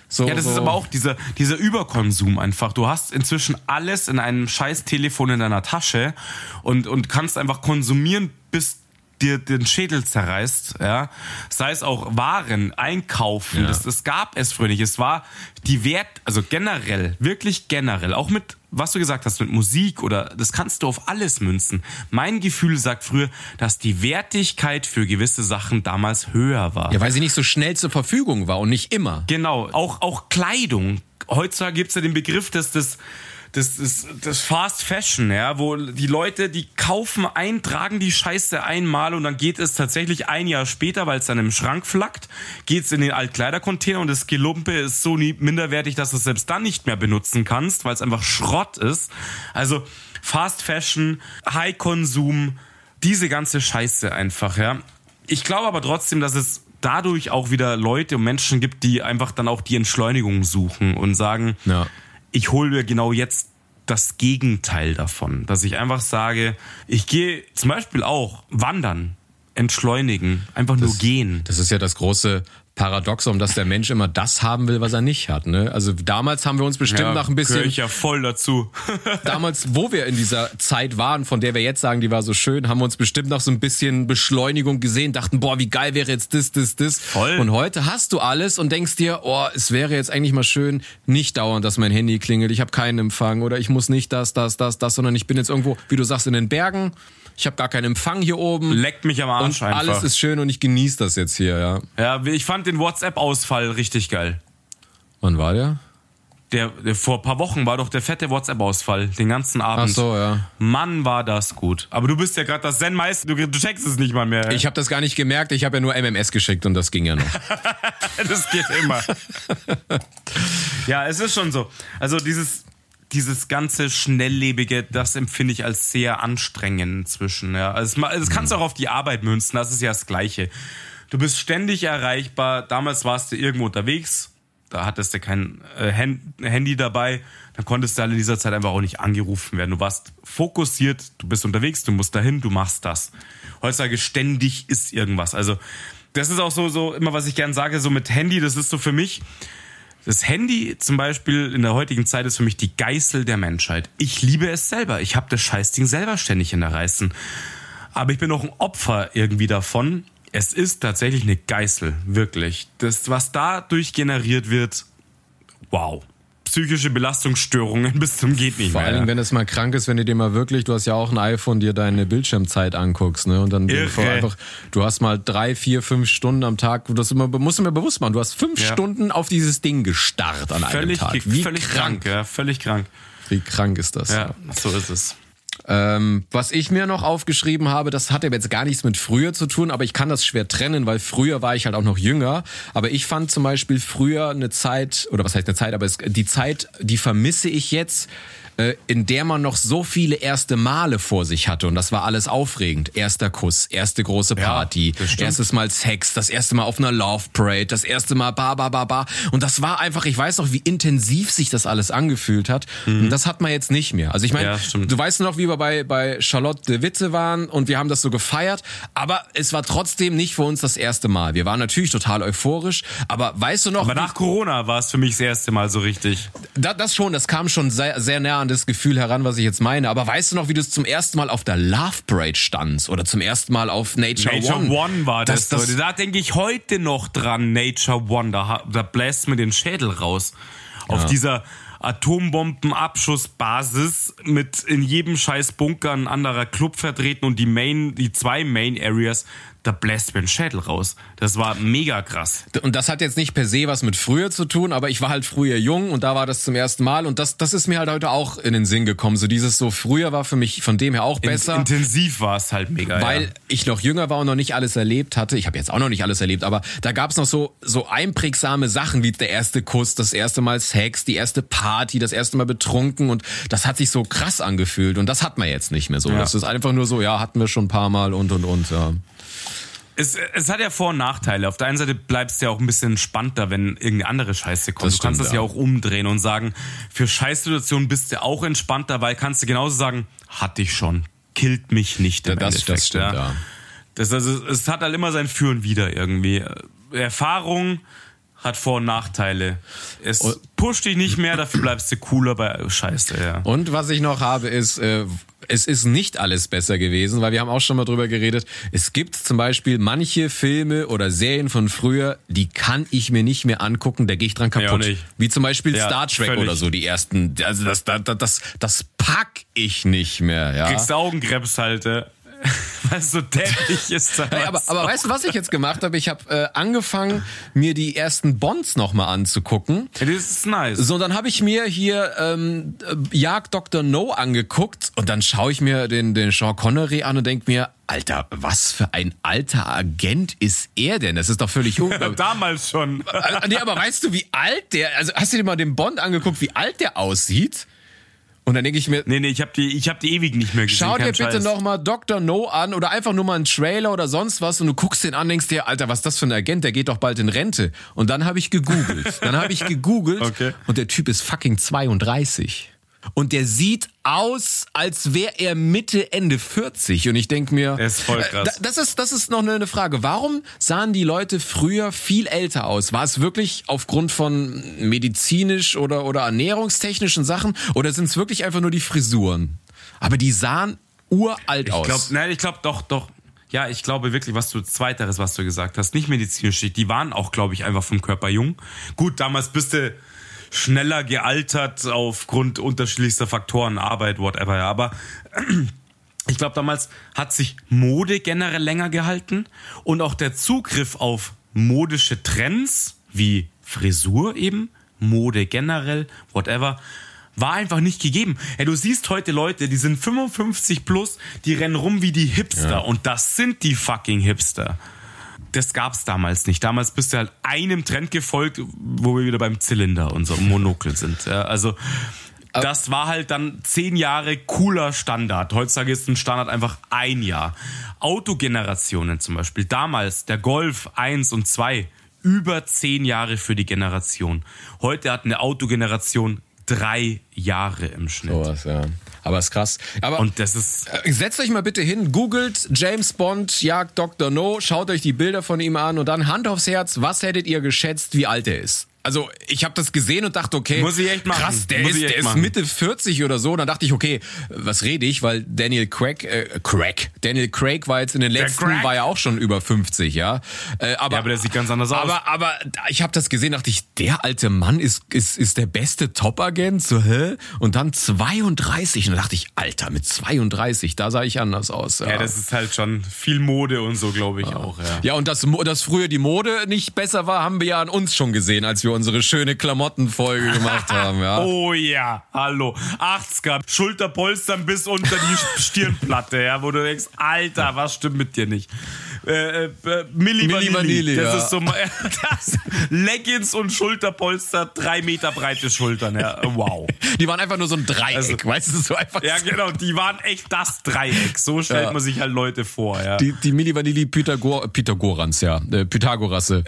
So
Ja, das
so,
ist aber auch dieser, dieser Überkonsum einfach. Du hast inzwischen alles in einem scheiß Telefon in deiner Tasche und, und kannst einfach konsumieren, bis dir den Schädel zerreißt, ja. Sei es auch Waren, Einkaufen,
Ja.
das, das gab es früher nicht. Es war die Wert, also generell, wirklich generell, auch mit, was du gesagt hast, mit Musik oder, das kannst du auf alles münzen. Mein Gefühl sagt früher, dass die Wertigkeit für gewisse Sachen damals höher war.
Ja, weil sie nicht so schnell zur Verfügung war und nicht immer.
Genau, auch, auch Kleidung. Heutzutage gibt's ja den Begriff des, des, des, des, des Fast Fashion, ja, wo die Leute, die kaufen ein, tragen die Scheiße einmal und dann geht es tatsächlich ein Jahr später, weil es dann im Schrank flackt, geht's in den Altkleidercontainer und das Gelumpe ist so minderwertig, dass du es selbst dann nicht mehr benutzen kannst, weil es einfach Schrott ist. Also Fast Fashion, High Konsum, diese ganze Scheiße einfach, ja. Ich glaube aber trotzdem, dass es dadurch auch wieder Leute und Menschen gibt, die einfach dann auch die Entschleunigung suchen und sagen,
Ja.
Ich hole mir genau jetzt das Gegenteil davon. Dass ich einfach sage, ich gehe zum Beispiel auch wandern, entschleunigen, einfach nur gehen.
Das ist ja das große Paradoxon, dass der Mensch immer das haben will, was er nicht hat. Ne? Also damals haben wir uns bestimmt nach ein bisschen,
ich ja voll dazu. [LAUGHS]
damals, wo wir in dieser Zeit waren, von der wir jetzt sagen, die war so schön, haben wir uns bestimmt nach so ein bisschen Beschleunigung gesehen, dachten, boah, wie geil wäre jetzt das, das, das.
Voll.
Und heute hast du alles und denkst dir, oh, es wäre jetzt eigentlich mal schön, nicht dauernd, dass mein Handy klingelt, ich habe keinen Empfang oder ich muss nicht das, das, das, das, sondern ich bin jetzt irgendwo, wie du sagst, in den Bergen. Ich habe gar keinen Empfang hier oben.
Leckt mich am Arsch
und
einfach.
alles ist schön und ich genieße das jetzt hier, ja.
ja, ich fand den WhatsApp-Ausfall richtig geil.
Wann war der?
Der, der vor ein paar Wochen war doch der fette WhatsApp-Ausfall, den ganzen Abend.
Ach so, ja.
Mann, war das gut. Aber du bist ja gerade das Zen-Meister, du, du checkst es nicht mal mehr.
Ich habe das gar nicht gemerkt, ich habe ja nur MMS geschickt und das ging ja noch. [LAUGHS]
das geht immer. [LAUGHS] ja, es ist schon so. Also dieses, dieses ganze Schnelllebige, das empfinde ich als sehr anstrengend inzwischen. Ja. Also es, ma- das kannst du auch auf die Arbeit münzen, das ist ja das Gleiche. du bist ständig erreichbar. Damals warst du irgendwo unterwegs, da hattest du kein äh, Handy dabei, dann konntest du halt in dieser Zeit einfach auch nicht angerufen werden. Du warst fokussiert, du bist unterwegs, du musst dahin, du machst das. Heutzutage ständig ist irgendwas. Also das ist auch so, so immer, was ich gern sage, so mit Handy, das ist so für mich, das Handy zum Beispiel in der heutigen Zeit ist für mich die Geißel der Menschheit. Ich liebe es selber. Ich habe das Scheißding selber ständig in der Reißen. Aber ich bin auch ein Opfer irgendwie davon. Es ist tatsächlich eine Geißel, wirklich. Das, was dadurch generiert wird, wow psychische Belastungsstörungen [LAUGHS] bis zum geht nicht
Vor
mehr.
Vor allem, wenn es mal krank ist, wenn du dir mal wirklich, du hast ja auch ein iPhone, dir deine Bildschirmzeit anguckst, ne? Und dann einfach, du hast mal drei, vier, fünf Stunden am Tag, das immer, musst du mir bewusst machen, du hast fünf ja. Stunden auf dieses Ding gestarrt an
völlig,
einem Tag.
Wie völlig krank, krank, ja, völlig krank.
Wie krank ist das?
Ja, so ist es.
Ähm, was ich mir noch aufgeschrieben habe, das hat jetzt gar nichts mit früher zu tun, aber ich kann das schwer trennen, weil früher war ich halt auch noch jünger. Aber ich fand zum Beispiel früher eine Zeit, oder was heißt eine Zeit, aber es, die Zeit, die vermisse ich jetzt, in der man noch so viele erste Male vor sich hatte und das war alles aufregend. Erster Kuss, erste große Party, ja, erstes Mal Sex, das erste Mal auf einer Love Parade, das erste Mal ba ba ba ba und das war einfach, ich weiß noch, wie intensiv sich das alles angefühlt hat mhm. und das hat man jetzt nicht mehr. Also ich meine, ja, du weißt noch, wie wir bei bei Charlotte de Witte waren und wir haben das so gefeiert, aber es war trotzdem nicht für uns das erste Mal. Wir waren natürlich total euphorisch, aber weißt du noch,
aber nach Corona war es für mich das erste Mal so richtig.
Da, das schon, das kam schon sehr sehr nah an das Gefühl heran, was ich jetzt meine. Aber weißt du noch, wie du zum ersten Mal auf der Love Parade standst oder zum ersten Mal auf Nature,
Nature
One?
One war das. das, das da denke ich heute noch dran. Nature One, da, da bläst mir den Schädel raus. Auf ja. dieser Atombombenabschussbasis mit in jedem scheiß Bunker ein anderer Club vertreten und die Main, die zwei Main Areas da bläst mir ein Schädel raus. Das war mega krass.
Und das hat jetzt nicht per se was mit früher zu tun, aber ich war halt früher jung und da war das zum ersten Mal und das, das ist mir halt heute auch in den Sinn gekommen. So dieses so früher war für mich von dem her auch besser.
intensiv war es halt mega.
Weil
ja.
ich noch jünger war und noch nicht alles erlebt hatte. Ich habe jetzt auch noch nicht alles erlebt, aber da gab es noch so, so einprägsame Sachen wie der erste Kuss, das erste Mal Sex, die erste Party, das erste Mal betrunken und das hat sich so krass angefühlt und das hat man jetzt nicht mehr so. Ja. Das ist einfach nur so, ja, hatten wir schon ein paar Mal und und und. Ja
es, es hat ja Vor- und Nachteile. Auf der einen Seite bleibst du ja auch ein bisschen entspannter, wenn irgendeine andere Scheiße kommt. Das du kannst das ja. ja auch umdrehen und sagen, für Scheißsituationen bist du auch entspannter, weil kannst du genauso sagen, hatte ich schon, killt mich nicht.
Im ja, das, das stimmt, ja. ja.
Das, also, es hat halt immer sein Für und Wider irgendwie. Erfahrung hat Vor- und Nachteile. Es pusht dich nicht mehr, dafür bleibst du cooler bei Scheiße, ja.
Und was ich noch habe, ist, äh, es ist nicht alles besser gewesen, weil wir haben auch schon mal drüber geredet. Es gibt zum Beispiel manche Filme oder Serien von früher, die kann ich mir nicht mehr angucken, da gehe ich dran kaputt. Ja, Wie zum Beispiel ja, Star Trek völlig. oder so, die ersten. Also das, das, das, das pack ich nicht mehr. Ja.
Kriegst Augenkrebs halt. Ja. [LAUGHS] weil es so dämlich ist.
Hey, aber, aber weißt du, was ich jetzt gemacht habe? Ich habe äh, angefangen, mir die ersten Bonds nochmal anzugucken.
Das ist nice.
So, dann habe ich mir hier ähm, Jagd Dr. No angeguckt und dann schaue ich mir den, den Sean Connery an und denke mir, Alter, was für ein alter Agent ist er denn? Das ist doch völlig [LAUGHS] unglaublich.
Damals schon.
Äh, nee, aber weißt du, wie alt der, also hast du dir mal den Bond angeguckt, wie alt der aussieht? Und dann denke ich mir,
nee, nee, ich habe die, ich habe die ewig nicht mehr gesehen.
Schau dir bitte nochmal Dr. No an oder einfach nur mal einen Trailer oder sonst was und du guckst den an, denkst dir, Alter, was ist das für ein Agent? Der geht doch bald in Rente. Und dann habe ich gegoogelt. Dann habe ich gegoogelt [LAUGHS] okay. und der Typ ist fucking 32. Und der sieht aus, als wäre er Mitte, Ende 40. Und ich denke mir,
ist voll äh, krass.
das, ist, das ist noch eine Frage. Warum sahen die Leute früher viel älter aus? War es wirklich aufgrund von medizinisch oder, oder ernährungstechnischen Sachen? Oder sind es wirklich einfach nur die Frisuren? Aber die sahen uralt
ich
aus.
Glaub, nein, ich glaube doch, doch. Ja, ich glaube wirklich, was du zweiteres, was du gesagt hast, nicht medizinisch. Die waren auch, glaube ich, einfach vom Körper jung. Gut, damals bist du schneller gealtert aufgrund unterschiedlichster Faktoren, Arbeit, whatever. Ja. Aber [CLEARS THROAT] ich glaube, damals hat sich Mode generell länger gehalten und auch der Zugriff auf modische Trends wie Frisur eben, Mode generell, whatever, war einfach nicht gegeben. Hey, du siehst heute Leute, die sind 55 plus, die rennen rum wie die Hipster ja. und das sind die fucking Hipster das gab's damals nicht. Damals bist du halt einem Trend gefolgt, wo wir wieder beim Zylinder und so Monokel sind. Also das war halt dann zehn Jahre cooler Standard. Heutzutage ist ein Standard einfach ein Jahr. Autogenerationen zum Beispiel. Damals der Golf 1 und 2 über zehn Jahre für die Generation. Heute hat eine Autogeneration drei Jahre im Schnitt.
Sowas, ja. Aber ist krass. Aber
Und das ist
äh, setzt euch mal bitte hin, googelt James Bond jagt Dr. No, schaut euch die Bilder von ihm an und dann Hand aufs Herz, was hättet ihr geschätzt, wie alt er ist? Also ich habe das gesehen und dachte, okay,
Muss ich echt machen.
krass, der
Muss
ist, der ist
machen.
Mitte 40 oder so. Und dann dachte ich, okay, was rede ich? Weil Daniel Craig, äh, Craig, Daniel Craig war jetzt in den letzten, war ja auch schon über 50, ja. Äh, aber,
Ja, aber der sieht ganz anders aus.
aber, aber ich habe das gesehen, dachte ich, der alte Mann ist, ist, ist der beste Top-Agent, so, hä? Und dann 32. Und dann dachte ich, Alter, mit 32, da sah ich anders aus.
ja, das ist halt schon viel Mode und so, glaube ich auch. Ja.
Ja, und dass, dass früher die Mode nicht besser war, haben wir ja an uns schon gesehen, als wir unsere schöne Klamottenfolge gemacht [LAUGHS] haben, ja.
Oh ja, hallo. 80er, Schulterpolstern bis unter die Stirnplatte, ja, wo du denkst, Alter, was stimmt mit dir nicht? Äh, äh, Milli,
Milli
Vanilli,
Vanilli,
das
ja.
ist so [LAUGHS] das, Leggings und Schulterpolster, drei Meter breite Schultern, ja, wow. [LAUGHS]
Die waren einfach nur so ein Dreieck,
Also-
weißt du, so einfach.
Ja, genau, die waren echt das Dreieck. So stellt
Ja.
man sich halt Leute vor, ja.
Die, die Milli Vanilli Pythagor, Pythagorans, ja. Äh, Pythagorasse.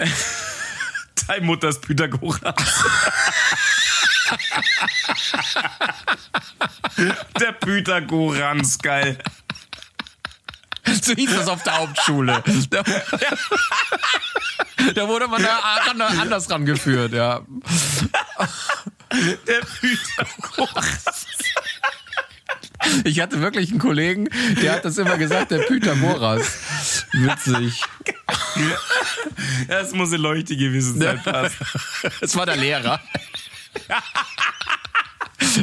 Deine Mutter ist Pythagoras. Der Pythagorans, geil.
So hieß das auf der Hauptschule. Da, da wurde man da anders rangeführt, ja.
Der Pythagoras.
Ich hatte wirklich einen Kollegen, der hat das immer gesagt, der Pythagoras. Witzig. [LAUGHS]
Ja, es muss eine Leuchte gewesen sein. [LAUGHS]
Es war der Lehrer.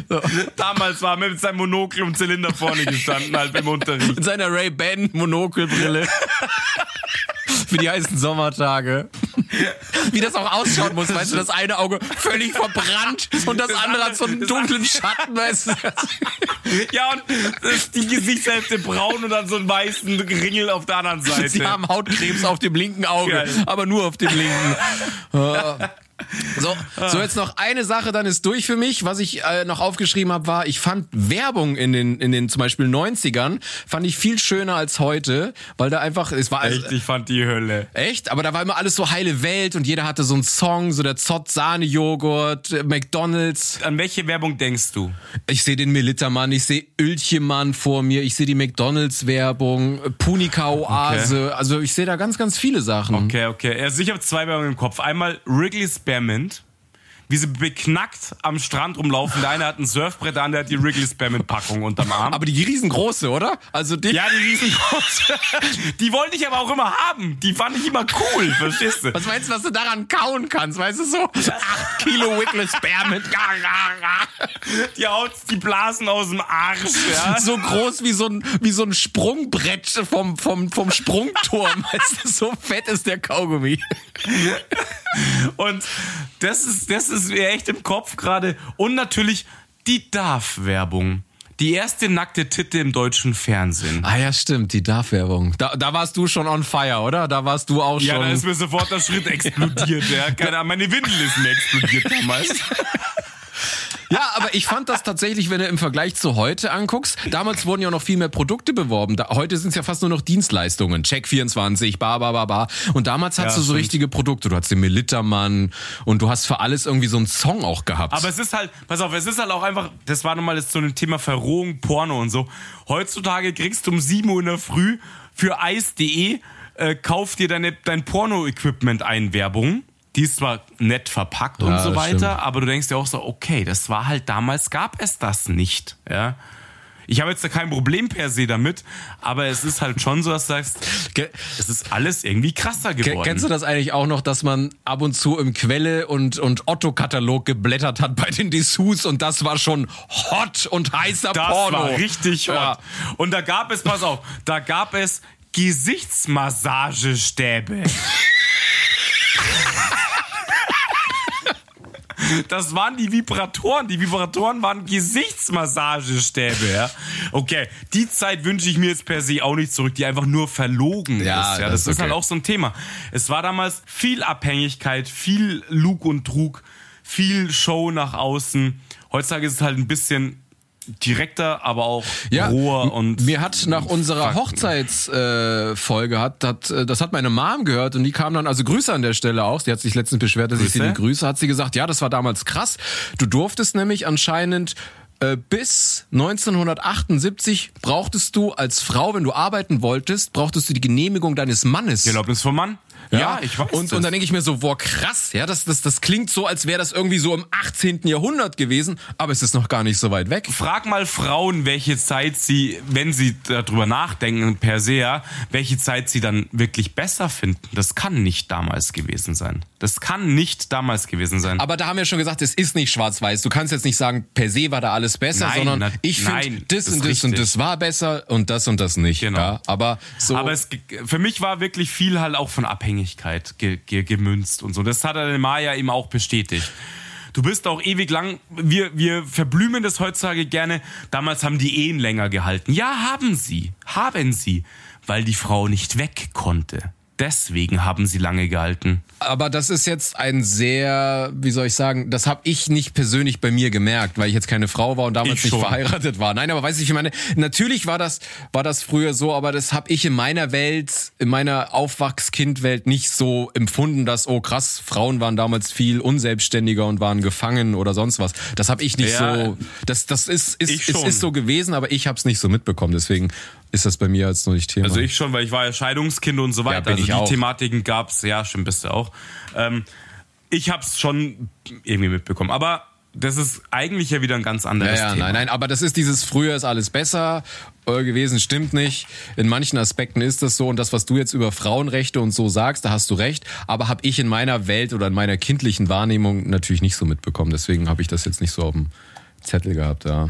[LAUGHS]
Damals war er mit seinem Monokel und Zylinder vorne gestanden, halt beim Unterricht.
Mit seiner Ray-Ban Monokelbrille. Für die heißen Sommertage. Wie das auch ausschauen muss, weißt du, das eine Auge völlig verbrannt und das, andere hat so einen
das
dunklen Schatten, weißt du.
Ja, und das die Gesichtshälfte braun und dann so einen weißen Ringel auf der anderen Seite.
Sie haben Hautkrebs auf dem linken Auge,
Geil.
aber nur auf dem linken. [LAUGHS] So, so jetzt noch eine Sache, dann ist durch für mich. Was ich äh, noch aufgeschrieben habe, war, ich fand Werbung in den, in den zum Beispiel 90ern, fand ich viel schöner als heute, weil da einfach, es war
Echt, ich fand die Hölle.
Echt? Aber da war immer alles so heile Welt und jeder hatte so einen Song, so der Zott Sahne Joghurt, äh, McDonald's.
An welche Werbung denkst du?
Ich sehe den Militermann, ich sehe Ölchemann vor mir, ich sehe die McDonald's Werbung, äh, Punika Oase, also ich sehe da ganz ganz viele Sachen.
Okay, okay. Also ich habe zwei Werbungen im Kopf. Einmal Wrigley Spearmint, wie sie beknackt am Strand rumlaufen. Der eine hat ein Surfbrett, der andere hat die Wrigley Spearmint Packung unterm Arm.
Aber die riesengroße, oder? Also die
ja, die riesengroße. Die wollte ich aber auch immer haben. Die fand ich immer cool, verstehst du?
Was meinst du, was du daran kauen kannst? Weißt du so? Acht Kilo Wickle Spearmint. [LAUGHS]
Die haut die Blasen aus dem Arsch, ja.
So groß wie so ein, wie so ein Sprungbrett vom, vom, vom Sprungturm. [LAUGHS] Weißt du, so fett ist der Kaugummi.
Und das ist, das ist mir echt im Kopf gerade. Und natürlich die Darf-Werbung. Die erste nackte Titte im deutschen Fernsehen.
Ah ja, stimmt, die Darf-Werbung. Da, da warst du schon on fire, oder? Da warst du auch
Ja,
schon.
da ist mir sofort der Schritt explodiert. Ja. Keine Ahnung, meine Windel ist mir explodiert damals. [LAUGHS]
Ja, aber ich fand das tatsächlich, wenn du im Vergleich zu heute anguckst, damals wurden ja noch viel mehr Produkte beworben. Da, heute sind es ja fast nur noch Dienstleistungen. Check 24, ba, ba, ba, ba. Und damals hattest
Ja,
du so
stimmt.
richtige Produkte. Du hast den Militermann und du hast für alles irgendwie so einen Song auch gehabt.
Aber es ist halt, pass auf, es ist halt auch einfach, das war nochmal so ein Thema Verrohung, Porno und so. Heutzutage kriegst du um 7 Uhr in der Früh für Eis.de, äh, kauf dir deine, dein Porno-Equipment ein, Werbung. Die ist zwar nett verpackt und
Ja,
so
das
weiter,
stimmt.
aber du denkst dir auch so, okay, das war halt damals, gab es das nicht, ja. Ich habe jetzt da kein Problem per se damit, aber es ist halt schon so, dass du sagst, es ist alles irgendwie krasser geworden.
Kennst du das eigentlich auch noch, dass man ab und zu im Quelle- und, und Otto-Katalog geblättert hat bei den Dessous und das war schon hot und heißer
Das
Porno.
war richtig hot.
Ja.
Und da gab es, pass auf, da gab es Gesichtsmassagestäbe. [LAUGHS] Das waren die Vibratoren. Die Vibratoren waren Gesichtsmassagestäbe. Ja? Okay, die Zeit wünsche ich mir jetzt per se auch nicht zurück, die einfach nur verlogen
Ja,
ist. Ja?
das
Das,
ist
ist
okay.
halt auch so ein Thema. Es war damals viel Abhängigkeit, viel Lug und Trug, viel Show nach außen. Heutzutage ist es halt ein bisschen direkter, aber auch
Ja,
roher und
mir hat nach unserer. Hochzeitsfolge hat, hat äh, das hat meine Mom gehört und die kam dann also Grüße an der Stelle auch. Die hat sich letztens beschwert, dass ich sie
Grüße.
nicht grüße. Hat sie gesagt, ja, das war damals krass. Du durftest nämlich anscheinend äh, bis 1978 brauchtest du als Frau, wenn du arbeiten wolltest, brauchtest du die Genehmigung deines Mannes.
Die Erlaubnis vom Mann. Ja, ich weiß.
Und,
das.
und dann denke ich mir so, boah, krass, ja, das, das, das klingt so, als wäre das irgendwie so im 18. Jahrhundert gewesen, aber es ist noch gar nicht so weit weg.
Frag mal Frauen, welche Zeit sie, wenn sie darüber nachdenken, per se, ja, welche Zeit sie dann wirklich besser finden. Das kann nicht damals gewesen sein. Das kann nicht damals gewesen sein.
Aber da haben wir schon gesagt, es ist nicht schwarz-weiß. Du kannst jetzt nicht sagen, per se war da alles besser,
Nein,
sondern
na-
ich finde, das
das
und das und das war besser und das und das nicht.
Genau.
Ja, aber so.
Aber es, für mich war wirklich viel halt auch von Abhängigkeit ge, ge, gemünzt und so. Das hat der Maya eben auch bestätigt. Du bist auch ewig lang, wir, wir verblümen das heutzutage gerne. Damals haben die Ehen länger gehalten. Ja, haben sie. Haben sie. Weil die Frau nicht weg konnte. Deswegen haben sie lange gehalten.
aber das ist jetzt ein sehr, wie soll ich sagen, das habe ich nicht persönlich bei mir gemerkt, weil ich jetzt keine Frau war und damals
Ich
nicht verheiratet war. Nein, aber weiß ich, ich meine, natürlich war das, war das früher so, aber das habe ich in meiner Welt, in meiner Aufwachskindwelt nicht so empfunden, dass, oh krass, Frauen waren damals viel unselbstständiger und waren gefangen oder sonst was. Das habe ich nicht
Ja.
so, das, das ist, ist,
schon.
ist so gewesen, aber ich habe es nicht so mitbekommen. Deswegen ist das bei mir jetzt noch nicht Thema.
Also ich schon, weil ich war ja Scheidungskind und so weiter.
bin
also die
auch.
Thematiken gab's, ja, stimmt, bist du auch. Ähm, ich hab's schon irgendwie mitbekommen. Aber das ist eigentlich ja wieder ein ganz anderes
Ja, ja,
Thema.
nein, nein, aber das ist dieses früher ist alles besser äh, gewesen, stimmt nicht. In manchen Aspekten ist das so und das, was du jetzt über Frauenrechte und so sagst, da hast du recht, aber habe ich in meiner Welt oder in meiner kindlichen Wahrnehmung natürlich nicht so mitbekommen. Deswegen habe ich das jetzt nicht so auf dem Zettel gehabt, ja.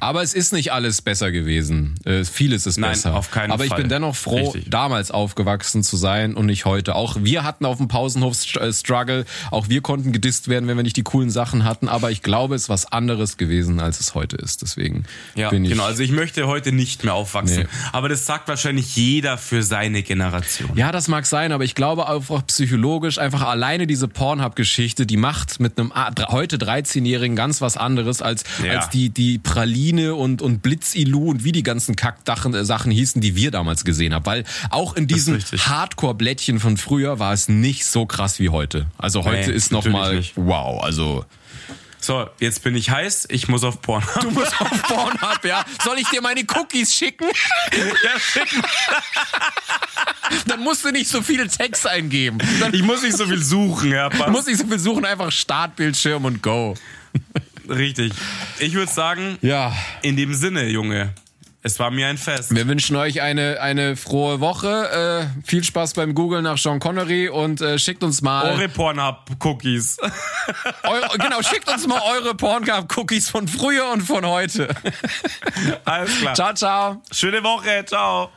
Aber es ist nicht alles besser gewesen. Äh, vieles ist
Nein,
besser.
auf keinen
Aber ich
Fall.
bin dennoch froh,
Richtig.
damals aufgewachsen zu sein und nicht heute. Auch wir hatten auf dem Pausenhof St- Struggle. Auch wir konnten gedisst werden, wenn wir nicht die coolen Sachen hatten. Aber ich glaube, es ist was anderes gewesen, als es heute ist. Deswegen
Ja,
bin ich.
genau. Also ich möchte heute nicht mehr aufwachsen.
Nee.
Aber das sagt wahrscheinlich jeder für seine Generation.
Ja, das mag sein, aber ich glaube auch psychologisch einfach alleine diese Pornhub-Geschichte, die macht mit einem heute 13-Jährigen ganz was anderes als,
Ja.
als die, die Praline und, und Blitzilu und wie die ganzen Kackdachen äh, Sachen hießen, die wir damals gesehen haben. Weil auch in diesen. Hardcore-Blättchen von früher war es nicht so krass wie heute. Also heute
Nee,
ist noch
natürlich
mal
nicht.
wow, also
So, jetzt bin ich heiß, ich muss auf Porn.
du musst auf Pornhub, ja. Soll ich dir meine Cookies schicken?
ja, schick mal. [LAUGHS]
Dann musst du nicht so viel Text eingeben. Dann
Ich muss nicht so viel suchen, ja. passt.
muss ich so viel suchen, einfach Startbildschirm und go.
Richtig. Ich würde sagen,
Ja,
in dem Sinne, Junge, es war mir ein Fest.
wir wünschen euch eine, eine frohe Woche. Äh, viel Spaß beim Googlen nach Sean Connery und äh, schickt uns mal
Eure Pornhub-Cookies.
genau, schickt uns mal eure Pornhub-Cookies von früher und von heute.
Alles klar.
ciao, ciao.
Schöne Woche. Ciao.